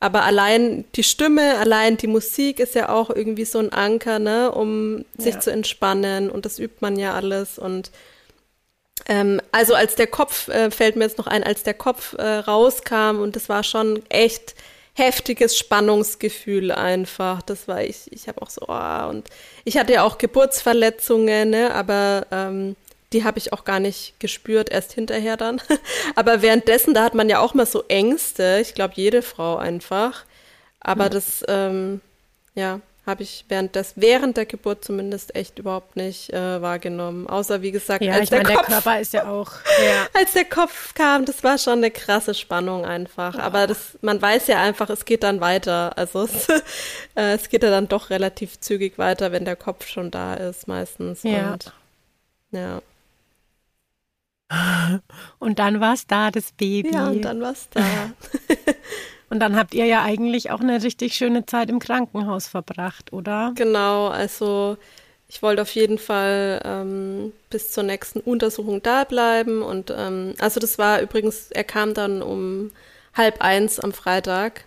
Aber allein die Stimme, allein die Musik ist ja auch irgendwie so ein Anker, ne, um sich ja. zu entspannen. Und das übt man ja alles. Und ähm, also als der Kopf, äh, fällt mir jetzt noch ein, als der Kopf äh, rauskam und das war schon echt heftiges Spannungsgefühl einfach. Das war ich, ich habe auch so, oh, und ich hatte ja auch Geburtsverletzungen, ne, aber ähm, die habe ich auch gar nicht gespürt, erst hinterher dann. (laughs) aber währenddessen, da hat man ja auch mal so Ängste, ich glaube jede Frau einfach. Aber mhm. das, ähm, ja, habe ich während des, während der Geburt zumindest echt überhaupt nicht äh, wahrgenommen. Außer wie gesagt, ja, als der, meine, Kopf, der Körper ist ja auch. Ja. (laughs) Als der Kopf kam, das war schon eine krasse Spannung einfach. Oh. Aber das, man weiß ja einfach, es geht dann weiter. Also es, (laughs) äh, es geht ja dann doch relativ zügig weiter, wenn der Kopf schon da ist, meistens. Ja. Und, ja. Und dann war es da, das Baby. Ja, und dann war es da. (laughs) Und dann habt ihr ja eigentlich auch eine richtig schöne Zeit im Krankenhaus verbracht, oder? Genau, also ich wollte auf jeden Fall ähm, bis zur nächsten Untersuchung da bleiben. Und ähm, also das war übrigens, er kam dann um halb eins am Freitag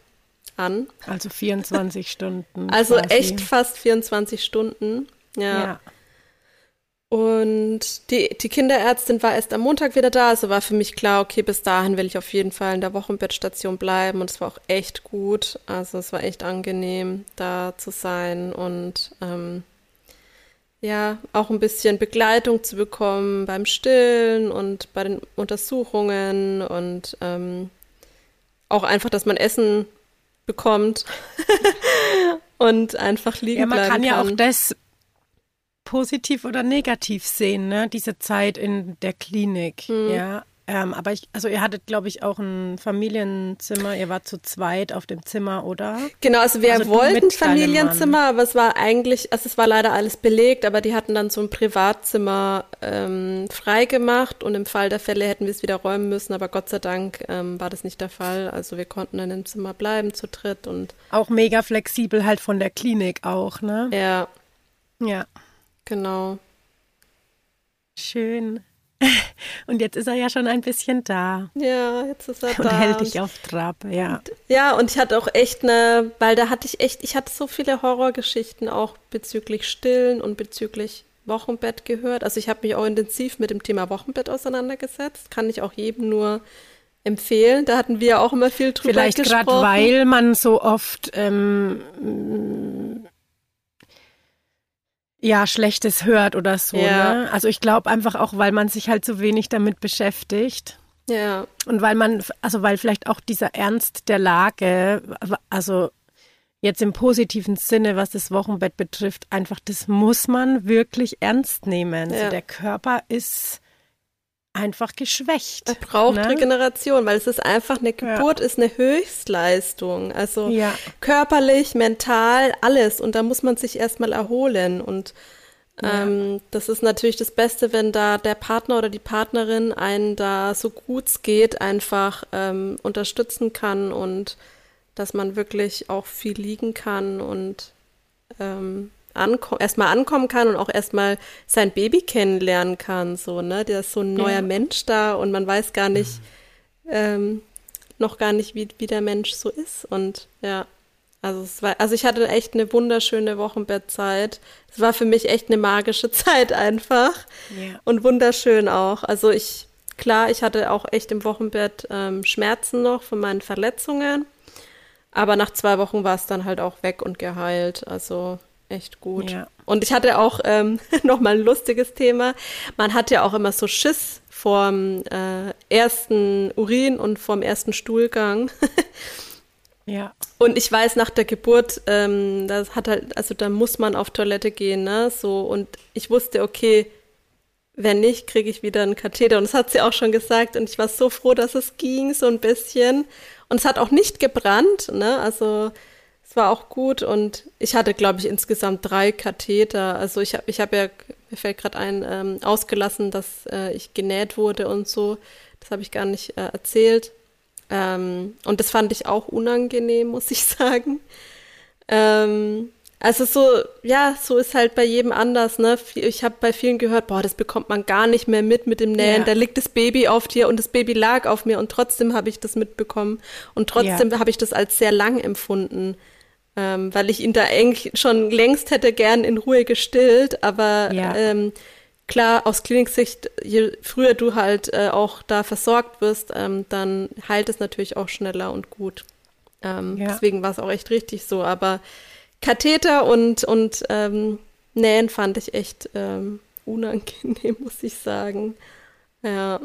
an. Also 24 (laughs) Stunden. Also quasi. echt fast 24 Stunden. ja. ja. Und die, die Kinderärztin war erst am Montag wieder da, also war für mich klar, okay, bis dahin will ich auf jeden Fall in der Wochenbettstation bleiben und es war auch echt gut. Also es war echt angenehm, da zu sein und ähm, ja, auch ein bisschen Begleitung zu bekommen beim Stillen und bei den Untersuchungen und ähm, auch einfach, dass man Essen bekommt (laughs) und einfach liegen ja, man bleiben kann. Ja, man kann ja auch das positiv oder negativ sehen, ne? Diese Zeit in der Klinik, mhm. ja. Ähm, aber ich, also ihr hattet, glaube ich, auch ein Familienzimmer. Ihr wart zu zweit auf dem Zimmer, oder? Genau, also wir also wollten Familienzimmer, aber es war eigentlich, also es war leider alles belegt, aber die hatten dann so ein Privatzimmer ähm, freigemacht und im Fall der Fälle hätten wir es wieder räumen müssen, aber Gott sei Dank ähm, war das nicht der Fall. Also wir konnten dann im Zimmer bleiben zu dritt und auch mega flexibel halt von der Klinik auch, ne? Ja. Ja. Genau. Schön. (laughs) Und jetzt ist er ja schon ein bisschen da. Ja, jetzt ist er und da. Und hält dich auf Trab, ja. Und, ja, und ich hatte auch echt eine, weil da hatte ich echt, ich hatte so viele Horrorgeschichten auch bezüglich Stillen und bezüglich Wochenbett gehört. Also ich habe mich auch intensiv mit dem Thema Wochenbett auseinandergesetzt. Kann ich auch jedem nur empfehlen. Da hatten wir auch immer viel drüber Vielleicht gesprochen. Vielleicht gerade, weil man so oft ähm, ja, Schlechtes hört oder so. Ja. Ne? Also ich glaube einfach auch, weil man sich halt so wenig damit beschäftigt. Ja. Und weil man, also weil vielleicht auch dieser Ernst der Lage, also jetzt im positiven Sinne, was das Wochenbett betrifft, einfach das muss man wirklich ernst nehmen. Ja. Also der Körper ist einfach geschwächt. Er braucht ne? Regeneration, weil es ist einfach eine Geburt ja. ist eine Höchstleistung. Also ja. körperlich, mental, alles. Und da muss man sich erstmal erholen. Und ähm, das ist natürlich das Beste, wenn da der Partner oder die Partnerin einen da so gut es geht einfach ähm, unterstützen kann und dass man wirklich auch viel liegen kann und ähm, anko erstmal ankommen kann und auch erstmal sein Baby kennenlernen kann. So, ne? Der ist so ein neuer ja. Mensch da und man weiß gar nicht, ähm, noch gar nicht, wie, wie der Mensch so ist. Und ja, also es war, also ich hatte echt eine wunderschöne Wochenbettzeit. Es war für mich echt eine magische (laughs) Zeit einfach. Ja. Und wunderschön auch. Also ich, klar, ich hatte auch echt im Wochenbett ähm, Schmerzen noch von meinen Verletzungen. Aber nach zwei Wochen war es dann halt auch weg und geheilt. Also echt gut. Ja. Und ich hatte auch ähm, (laughs) nochmal ein lustiges Thema. Man hat ja auch immer so Schiss vorm äh, ersten Urin und vorm ersten Stuhlgang. (laughs) ja. Und ich weiß, nach der Geburt, ähm, das hat halt, also da muss man auf Toilette gehen, ne? So, und ich wusste, okay, wenn nicht, kriege ich wieder einen Katheter. Und das hat sie auch schon gesagt. Und ich war so froh, dass es ging, so ein bisschen. Und es hat auch nicht gebrannt, ne? Also es war auch gut und ich hatte, glaube ich, insgesamt drei Katheter. Also ich habe ich hab ja, mir fällt gerade ein, ähm, ausgelassen, dass äh, ich genäht wurde und so. Das habe ich gar nicht äh, erzählt. Ähm, und das fand ich auch unangenehm, (laughs) muss ich sagen. Ähm, also so, ja, so ist halt bei jedem anders, ne? Ich habe bei vielen gehört, boah, das bekommt man gar nicht mehr mit mit dem Nähen. Ja. Da liegt das Baby auf dir und das Baby lag auf mir und trotzdem habe ich das mitbekommen und trotzdem ja. habe ich das als sehr lang empfunden ähm, weil ich ihn da eigentlich schon längst hätte gern in Ruhe gestillt, aber ja. ähm, klar, aus Kliniksicht, je früher du halt äh, auch da versorgt wirst, ähm, dann heilt es natürlich auch schneller und gut. Ähm, ja. Deswegen war es auch echt richtig so, aber Katheter und, und ähm, Nähen fand ich echt ähm, unangenehm, (laughs) muss ich sagen. Ja.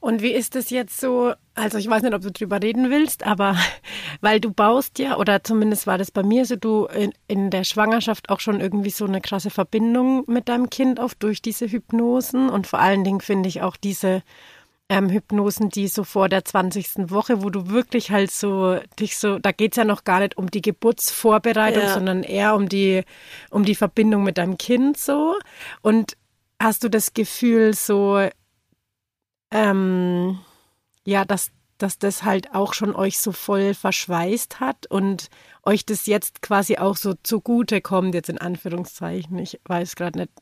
Und wie ist es jetzt so? Also ich weiß nicht, ob du drüber reden willst, aber (laughs) weil du baust ja, oder zumindest war das bei mir so, du in, in der Schwangerschaft auch schon irgendwie so eine krasse Verbindung mit deinem Kind auf durch diese Hypnosen und vor allen Dingen finde ich auch diese ähm, Hypnosen, die so vor der 20. Woche, wo du wirklich halt so dich so, da geht es ja noch gar nicht um die Geburtsvorbereitung, ja. sondern eher um die, um die Verbindung mit deinem Kind so. Und hast du das Gefühl, so ähm, ja, dass, dass das halt auch schon euch so voll verschweißt hat und euch das jetzt quasi auch so zugute kommt, jetzt in Anführungszeichen. Ich weiß gerade nicht,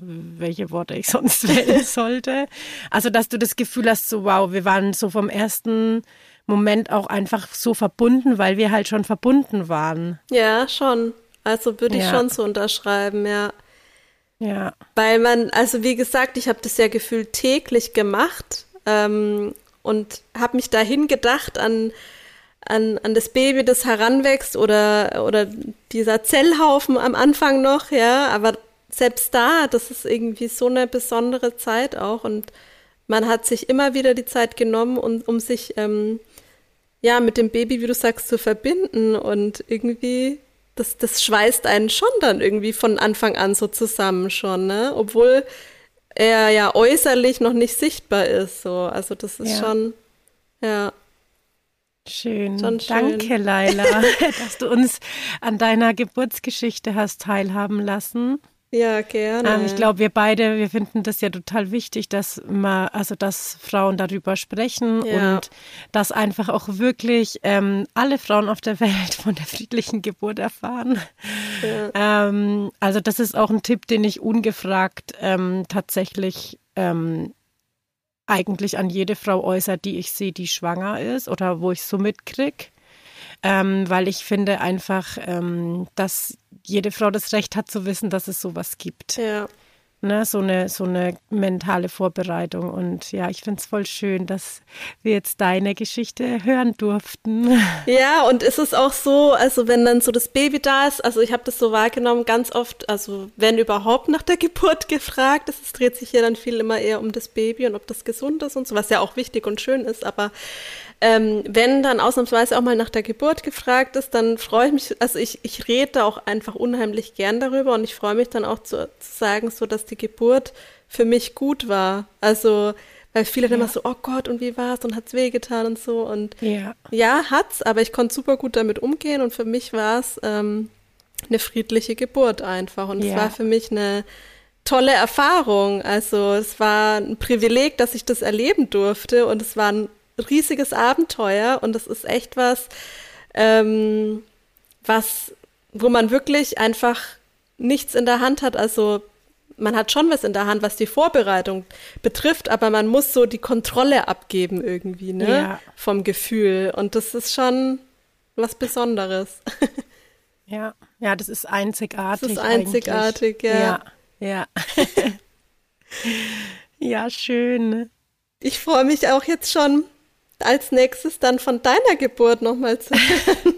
welche Worte ich (laughs) sonst wählen sollte. Also, dass du das Gefühl hast, so wow, wir waren so vom ersten Moment auch einfach so verbunden, weil wir halt schon verbunden waren. Ja, schon. Also würde ich ja. schon so unterschreiben, ja. Ja. Weil man, also wie gesagt, ich habe das ja gefühlt täglich gemacht ähm, und habe mich dahin gedacht an, an, an das Baby, das heranwächst oder, oder dieser Zellhaufen am Anfang noch, ja, aber selbst da, das ist irgendwie so eine besondere Zeit auch und man hat sich immer wieder die Zeit genommen, um, um sich ähm, ja mit dem Baby, wie du sagst, zu verbinden und irgendwie das, das schweißt einen schon dann irgendwie von Anfang an so zusammen schon, ne? Obwohl er ja äußerlich noch nicht sichtbar ist. So. Also das ist ja. schon, ja. Schön. Schon schön. Danke, Laila, (laughs) dass du uns an deiner Geburtsgeschichte hast teilhaben lassen. Ja, gerne. Ähm, ich glaube, wir beide, wir finden das ja total wichtig, dass man, also dass Frauen darüber sprechen ja. und dass einfach auch wirklich ähm, alle Frauen auf der Welt von der friedlichen Geburt erfahren. Ja. Ähm, also das ist auch ein Tipp, den ich ungefragt ähm, tatsächlich ähm, eigentlich an jede Frau äußere, die ich sehe, die schwanger ist oder wo ich so mitkrieg ähm, weil ich finde einfach, ähm, dass jede Frau das Recht hat zu wissen, dass es sowas gibt. Ja. Ne, so eine so eine mentale Vorbereitung und ja, ich finde es voll schön, dass wir jetzt deine Geschichte hören durften. (laughs) Ja, und ist es auch so, also wenn dann so das Baby da ist, also ich habe das so wahrgenommen, ganz oft, also wenn überhaupt nach der Geburt gefragt, es dreht sich ja dann viel immer eher um das Baby und ob das gesund ist und so, was ja auch wichtig und schön ist, aber ähm, wenn dann ausnahmsweise auch mal nach der Geburt gefragt ist, dann freue ich mich, also ich, ich rede da auch einfach unheimlich gern darüber und ich freue mich dann auch zu, zu sagen, so dass die Geburt für mich gut war. Also, weil viele ja. immer so, oh Gott, und wie war's und hat's wehgetan und so. Und ja, ja hat's, aber ich konnte super gut damit umgehen und für mich war es ähm, eine friedliche Geburt einfach. Und es war für mich eine tolle Erfahrung. Also es war ein Privileg, dass ich das erleben durfte und es war ein riesiges Abenteuer und es ist echt was, ähm, was, wo man wirklich einfach nichts in der Hand hat. Also man hat schon was in der Hand, was die Vorbereitung betrifft, aber man muss so die Kontrolle abgeben irgendwie, ne? Ja. Vom Gefühl. Und das ist schon was Besonderes. (laughs) Ja, ja, das ist einzigartig. Das ist einzigartig, eigentlich. ja. Ja. Ja. (laughs) ja, schön. Ich freue mich auch jetzt schon als nächstes dann von deiner Geburt nochmal zu hören.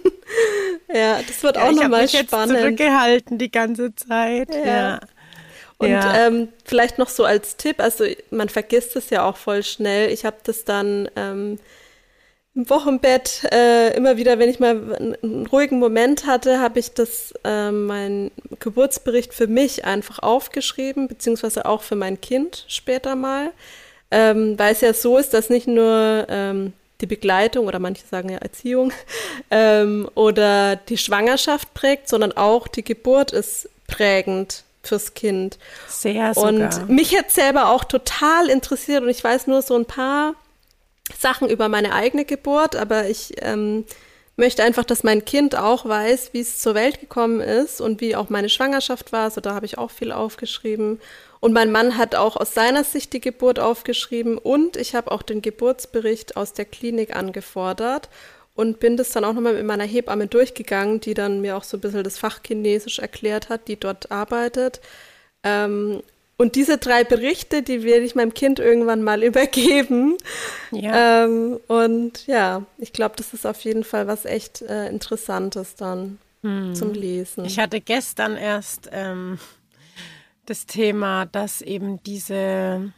(laughs) ja, das wird ja, auch nochmal spannend. Ich habe zurückgehalten die ganze Zeit. Ja. ja. Und ja. ähm, vielleicht noch so als Tipp, also man vergisst es ja auch voll schnell. Ich habe das dann ähm, im Wochenbett äh, immer wieder, wenn ich mal einen, ruhigen Moment hatte, habe ich das, äh, mein Geburtsbericht für mich einfach aufgeschrieben, beziehungsweise auch für mein Kind später mal, ähm, weil es ja so ist, dass nicht nur ähm, die Begleitung oder manche sagen ja Erziehung (laughs) ähm, oder die Schwangerschaft prägt, sondern auch die Geburt ist prägend fürs Kind. Sehr sogar. Und mich hat selber auch total interessiert und ich weiß nur so ein paar Sachen über meine eigene Geburt, aber ich ähm, möchte einfach, dass mein Kind auch weiß, wie es zur Welt gekommen ist und wie auch meine Schwangerschaft war. So, da habe ich auch viel aufgeschrieben. Und mein Mann hat auch aus seiner Sicht die Geburt aufgeschrieben und ich habe auch den Geburtsbericht aus der Klinik angefordert und bin das dann auch nochmal mit meiner Hebamme durchgegangen, die dann mir auch so ein bisschen das Fach Chinesisch erklärt hat, die dort arbeitet. Ähm, und diese drei Berichte, die werde ich meinem Kind irgendwann mal (laughs) übergeben. Ja. Ähm, und ja, ich glaube, das ist auf jeden Fall was echt äh, Interessantes dann hm. zum Lesen. Ich hatte gestern erst ähm, das Thema, dass eben diese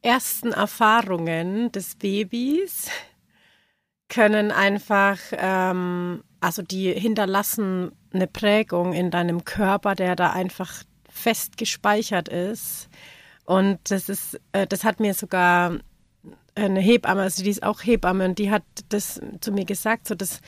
ersten Erfahrungen des Babys können einfach, ähm, also die hinterlassen eine Prägung in deinem Körper, der da einfach fest gespeichert ist. Und das ist, äh, das hat mir sogar eine Hebamme, also die ist auch Hebamme und die hat das zu mir gesagt, so das,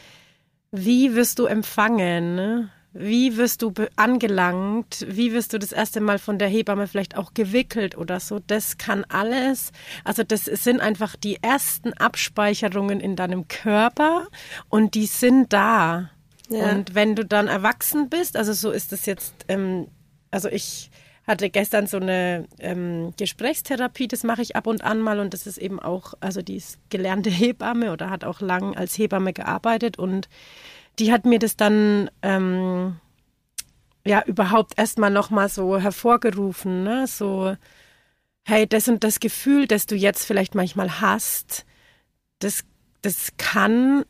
wie wirst du empfangen? Ne? Wie wirst du angelangt? Wie wirst du das erste Mal von der Hebamme vielleicht auch gewickelt oder so? Das kann alles. Also das sind einfach die ersten Abspeicherungen in deinem Körper und die sind da. Ja. Und wenn du dann erwachsen bist, also so ist es jetzt ähm, also ich hatte gestern so eine ähm, Gesprächstherapie, das mache ich ab und an mal und das ist eben auch, also die ist gelernte Hebamme oder hat auch lang als Hebamme gearbeitet und die hat mir das dann ähm, ja überhaupt erstmal nochmal so hervorgerufen, ne? so hey, das und das Gefühl, das du jetzt vielleicht manchmal hast, das, das kann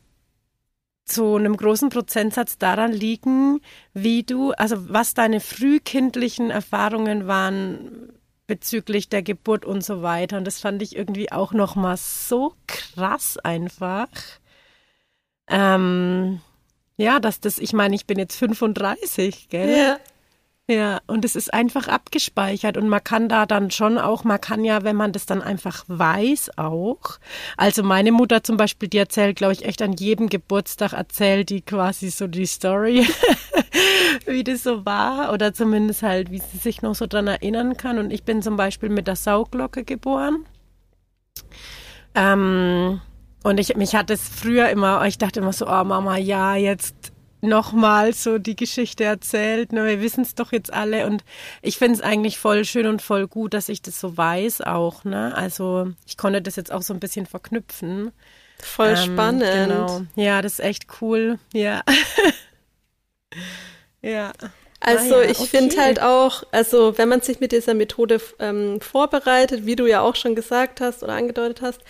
zu einem großen Prozentsatz daran liegen, wie du, also was deine frühkindlichen Erfahrungen waren bezüglich der Geburt und so weiter. Und das fand ich irgendwie auch nochmal so krass einfach. Ähm, ja, dass das, ich meine, ich bin jetzt 35, gell? Ja. Ja, und es ist einfach abgespeichert und man kann da dann schon auch, man kann ja, wenn man das dann einfach weiß auch. Also meine Mutter zum Beispiel, die erzählt, glaube ich, echt an jedem Geburtstag erzählt die quasi so die Story, (laughs) wie das so war oder zumindest halt, wie sie sich noch so dran erinnern kann. Und ich bin zum Beispiel mit der Sauglocke geboren. Ähm, und ich, mich hat es früher immer, ich dachte immer so, oh Mama, ja, jetzt nochmal so die Geschichte erzählt. Ne? Wir wissen es doch jetzt alle und ich finde es eigentlich voll schön und voll gut, dass ich das so weiß auch. Ne? Also ich konnte das jetzt auch so ein bisschen verknüpfen. Voll ähm, spannend. Genau. Ja, das ist echt cool. Ja. (laughs) ja. Also ah, ja, ich okay. finde halt auch, also wenn man sich mit dieser Methode ähm, vorbereitet, wie du ja auch schon gesagt hast oder angedeutet hast,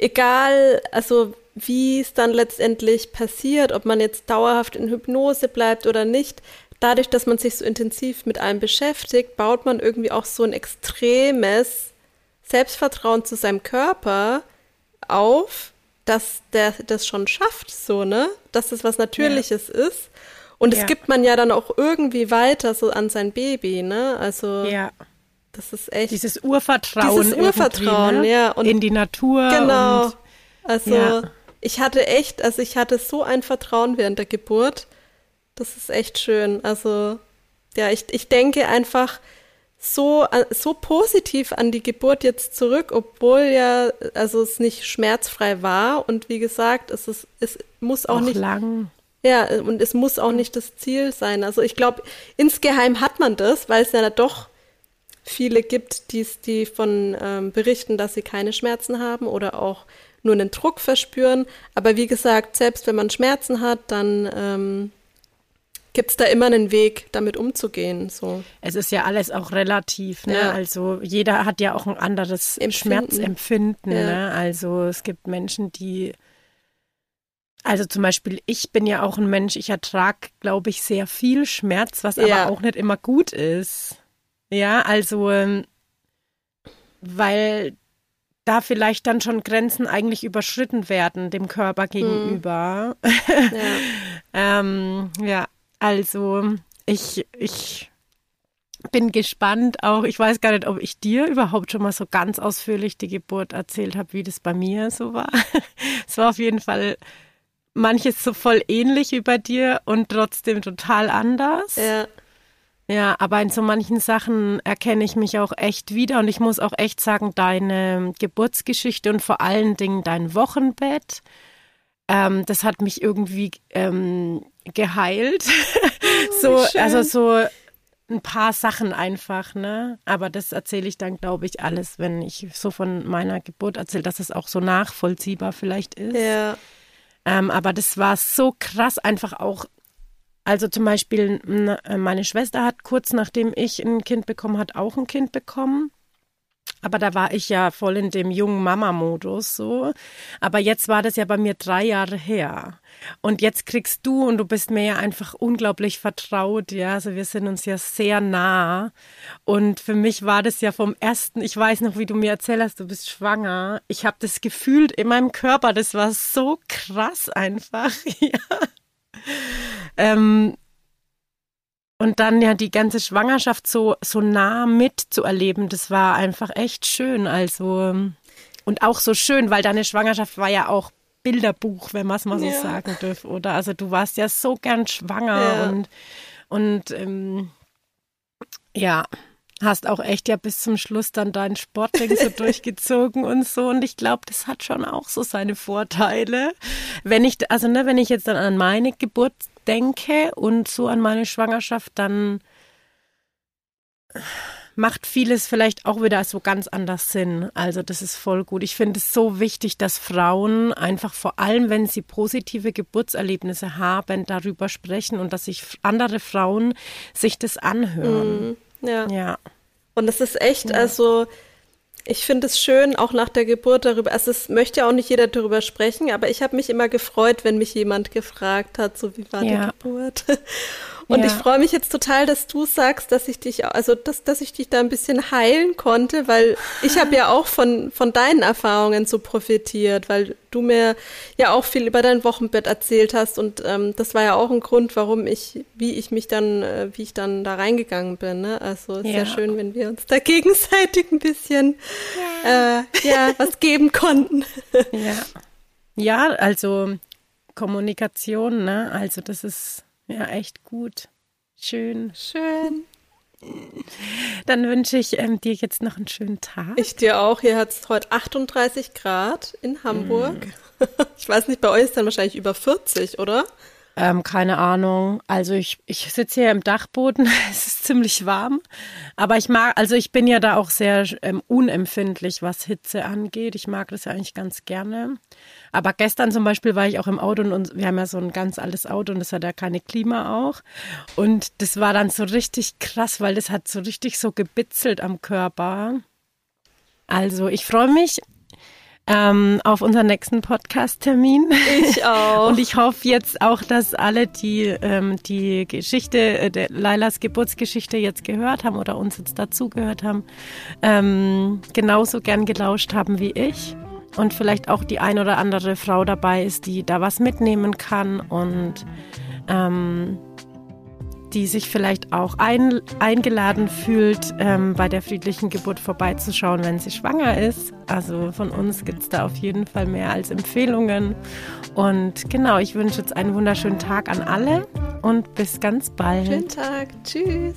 egal, also wie es dann letztendlich passiert, ob man jetzt dauerhaft in Hypnose bleibt oder nicht, dadurch, dass man sich so intensiv mit einem beschäftigt, baut man irgendwie auch so ein extremes Selbstvertrauen zu seinem Körper auf, dass der das schon schafft, so, ne? Dass das was Natürliches ja. ist. Und ja. gibt man ja dann auch irgendwie weiter so an sein Baby, ne? Also ja. Das ist echt. Dieses Urvertrauen. Dieses Urvertrauen, ne? ja. Und in die Natur. Genau. also ja. ich hatte echt, also ich hatte so ein Vertrauen während der Geburt. Das ist echt schön. Also ja, ich, ich denke einfach so, so positiv an die Geburt jetzt zurück, obwohl ja, also es nicht schmerzfrei war und wie gesagt, es ist, es muss auch, auch nicht lang. Ja, und es muss auch nicht das Ziel sein. Also ich glaube, insgeheim hat man das, weil es ja doch viele gibt, die's, die von ähm, berichten, dass sie keine Schmerzen haben oder auch nur einen Druck verspüren. Aber wie gesagt, selbst wenn man Schmerzen hat, dann ähm, gibt es da immer einen Weg, damit umzugehen. So. Es ist ja alles auch relativ. Ne? Ja. Also jeder hat ja auch ein anderes Empfinden. Schmerzempfinden. Ja. Ne? Also es gibt Menschen, die also zum Beispiel, ich bin ja auch ein Mensch, ich ertrage, glaube ich, sehr viel Schmerz, was ja. aber auch nicht immer gut ist. Ja, also, ähm, weil da vielleicht dann schon Grenzen eigentlich überschritten werden dem Körper hm. gegenüber. Mhm. Ja. (laughs) ähm, ja, also ich, ich bin gespannt auch. Ich weiß gar nicht, ob ich dir überhaupt schon mal so ganz ausführlich die Geburt erzählt habe, wie das bei mir so war. (laughs) es war auf jeden Fall manches so voll ähnlich wie bei dir und trotzdem total anders. Ja. Ja, aber in so manchen Sachen erkenne ich mich auch echt wieder und ich muss auch echt sagen, deine Geburtsgeschichte und vor allen Dingen dein Wochenbett, ähm, das hat mich irgendwie ähm, geheilt. (laughs) so, also so ein paar Sachen einfach, ne? Aber das erzähle ich dann, glaube ich, alles, wenn ich so von meiner Geburt erzähle, dass es auch so nachvollziehbar vielleicht ist. Ja. Ähm, aber das war so krass, einfach auch. Also zum Beispiel, meine Schwester hat kurz nachdem ich ein Kind bekommen hat, auch ein Kind bekommen. Aber da war ich ja voll in dem jungen Mama-Modus so. Aber jetzt war das ja bei mir drei Jahre her. Und jetzt kriegst du und du bist mir ja einfach unglaublich vertraut, ja. Also wir sind uns ja sehr nah. Und für mich war das ja vom ersten, ich weiß noch, wie du mir erzählt hast, du bist schwanger. Ich habe das gefühlt in meinem Körper. Das war so krass einfach, (laughs) ja. Ähm, und dann ja die ganze Schwangerschaft so, so nah mitzuerleben, das war einfach echt schön. Also, und auch so schön, weil deine Schwangerschaft war ja auch Bilderbuch, wenn man es mal so ja. sagen dürfte, oder? Also du warst ja so gern schwanger ja. und, und ähm, ja, hast auch echt ja bis zum Schluss dann dein Sportding so (laughs) durchgezogen und so. Und ich glaube, das hat schon auch so seine Vorteile. Wenn ich, also ne, wenn ich jetzt dann an meine Geburt denke und so an meine Schwangerschaft, dann macht vieles vielleicht auch wieder so ganz anders Sinn. Also das ist voll gut. Ich finde es so wichtig, dass Frauen einfach vor allem, wenn sie positive Geburtserlebnisse haben, darüber sprechen und dass sich andere Frauen sich das anhören. Mm, ja. ja. Und es ist echt, ja. also ich finde es schön, auch nach der Geburt darüber, also es möchte ja auch nicht jeder darüber sprechen, aber ich habe mich immer gefreut, wenn mich jemand gefragt hat, so wie war ja. die Geburt. (laughs) Und ja. ich freue mich jetzt total, dass du sagst, dass ich dich, also dass, dass ich dich da ein bisschen heilen konnte, weil ich habe ja auch von, von deinen Erfahrungen so profitiert, weil du mir ja auch viel über dein Wochenbett erzählt hast und ähm, das war ja auch ein Grund, warum ich, wie ich mich dann, äh, wie ich dann da reingegangen bin. Ne? Also ist ja. ja schön, wenn wir uns da gegenseitig ein bisschen ja, äh, ja was geben konnten. Ja. Ja, also Kommunikation, ne? Also das ist ja, echt gut. Schön. Schön. Dann wünsche ich ähm, dir jetzt noch einen schönen Tag. Ich dir auch. Hier hat es heute 38 Grad in Hamburg. Mm. (laughs) Ich weiß nicht, bei euch ist dann wahrscheinlich über 40, oder? Ähm, keine Ahnung. Also ich, ich sitze hier im Dachboden, (laughs) es ist ziemlich warm. Aber ich mag, also ich bin ja da auch sehr ähm, unempfindlich, was Hitze angeht. Ich mag das ja eigentlich ganz gerne. Aber gestern zum Beispiel war ich auch im Auto und wir haben ja so ein ganz altes Auto und das hat ja keine Klima auch. Und das war dann so richtig krass, weil das hat so richtig so gebitzelt am Körper. Also ich freue mich ähm, auf unseren nächsten Podcast-Termin. Ich auch. (laughs) Und ich hoffe jetzt auch, dass alle, die ähm, die Geschichte, äh, der Lailas Geburtsgeschichte jetzt gehört haben oder uns jetzt dazugehört haben, ähm, genauso gern gelauscht haben wie ich. und vielleicht auch die ein oder andere Frau dabei ist, die da was mitnehmen kann und ähm, die sich vielleicht auch ein, eingeladen fühlt, ähm, bei der friedlichen Geburt vorbeizuschauen, wenn sie schwanger ist. Also von uns gibt es da auf jeden Fall mehr als Empfehlungen. Und genau, ich wünsche jetzt einen wunderschönen Tag an alle und bis ganz bald. Schönen Tag. Tschüss.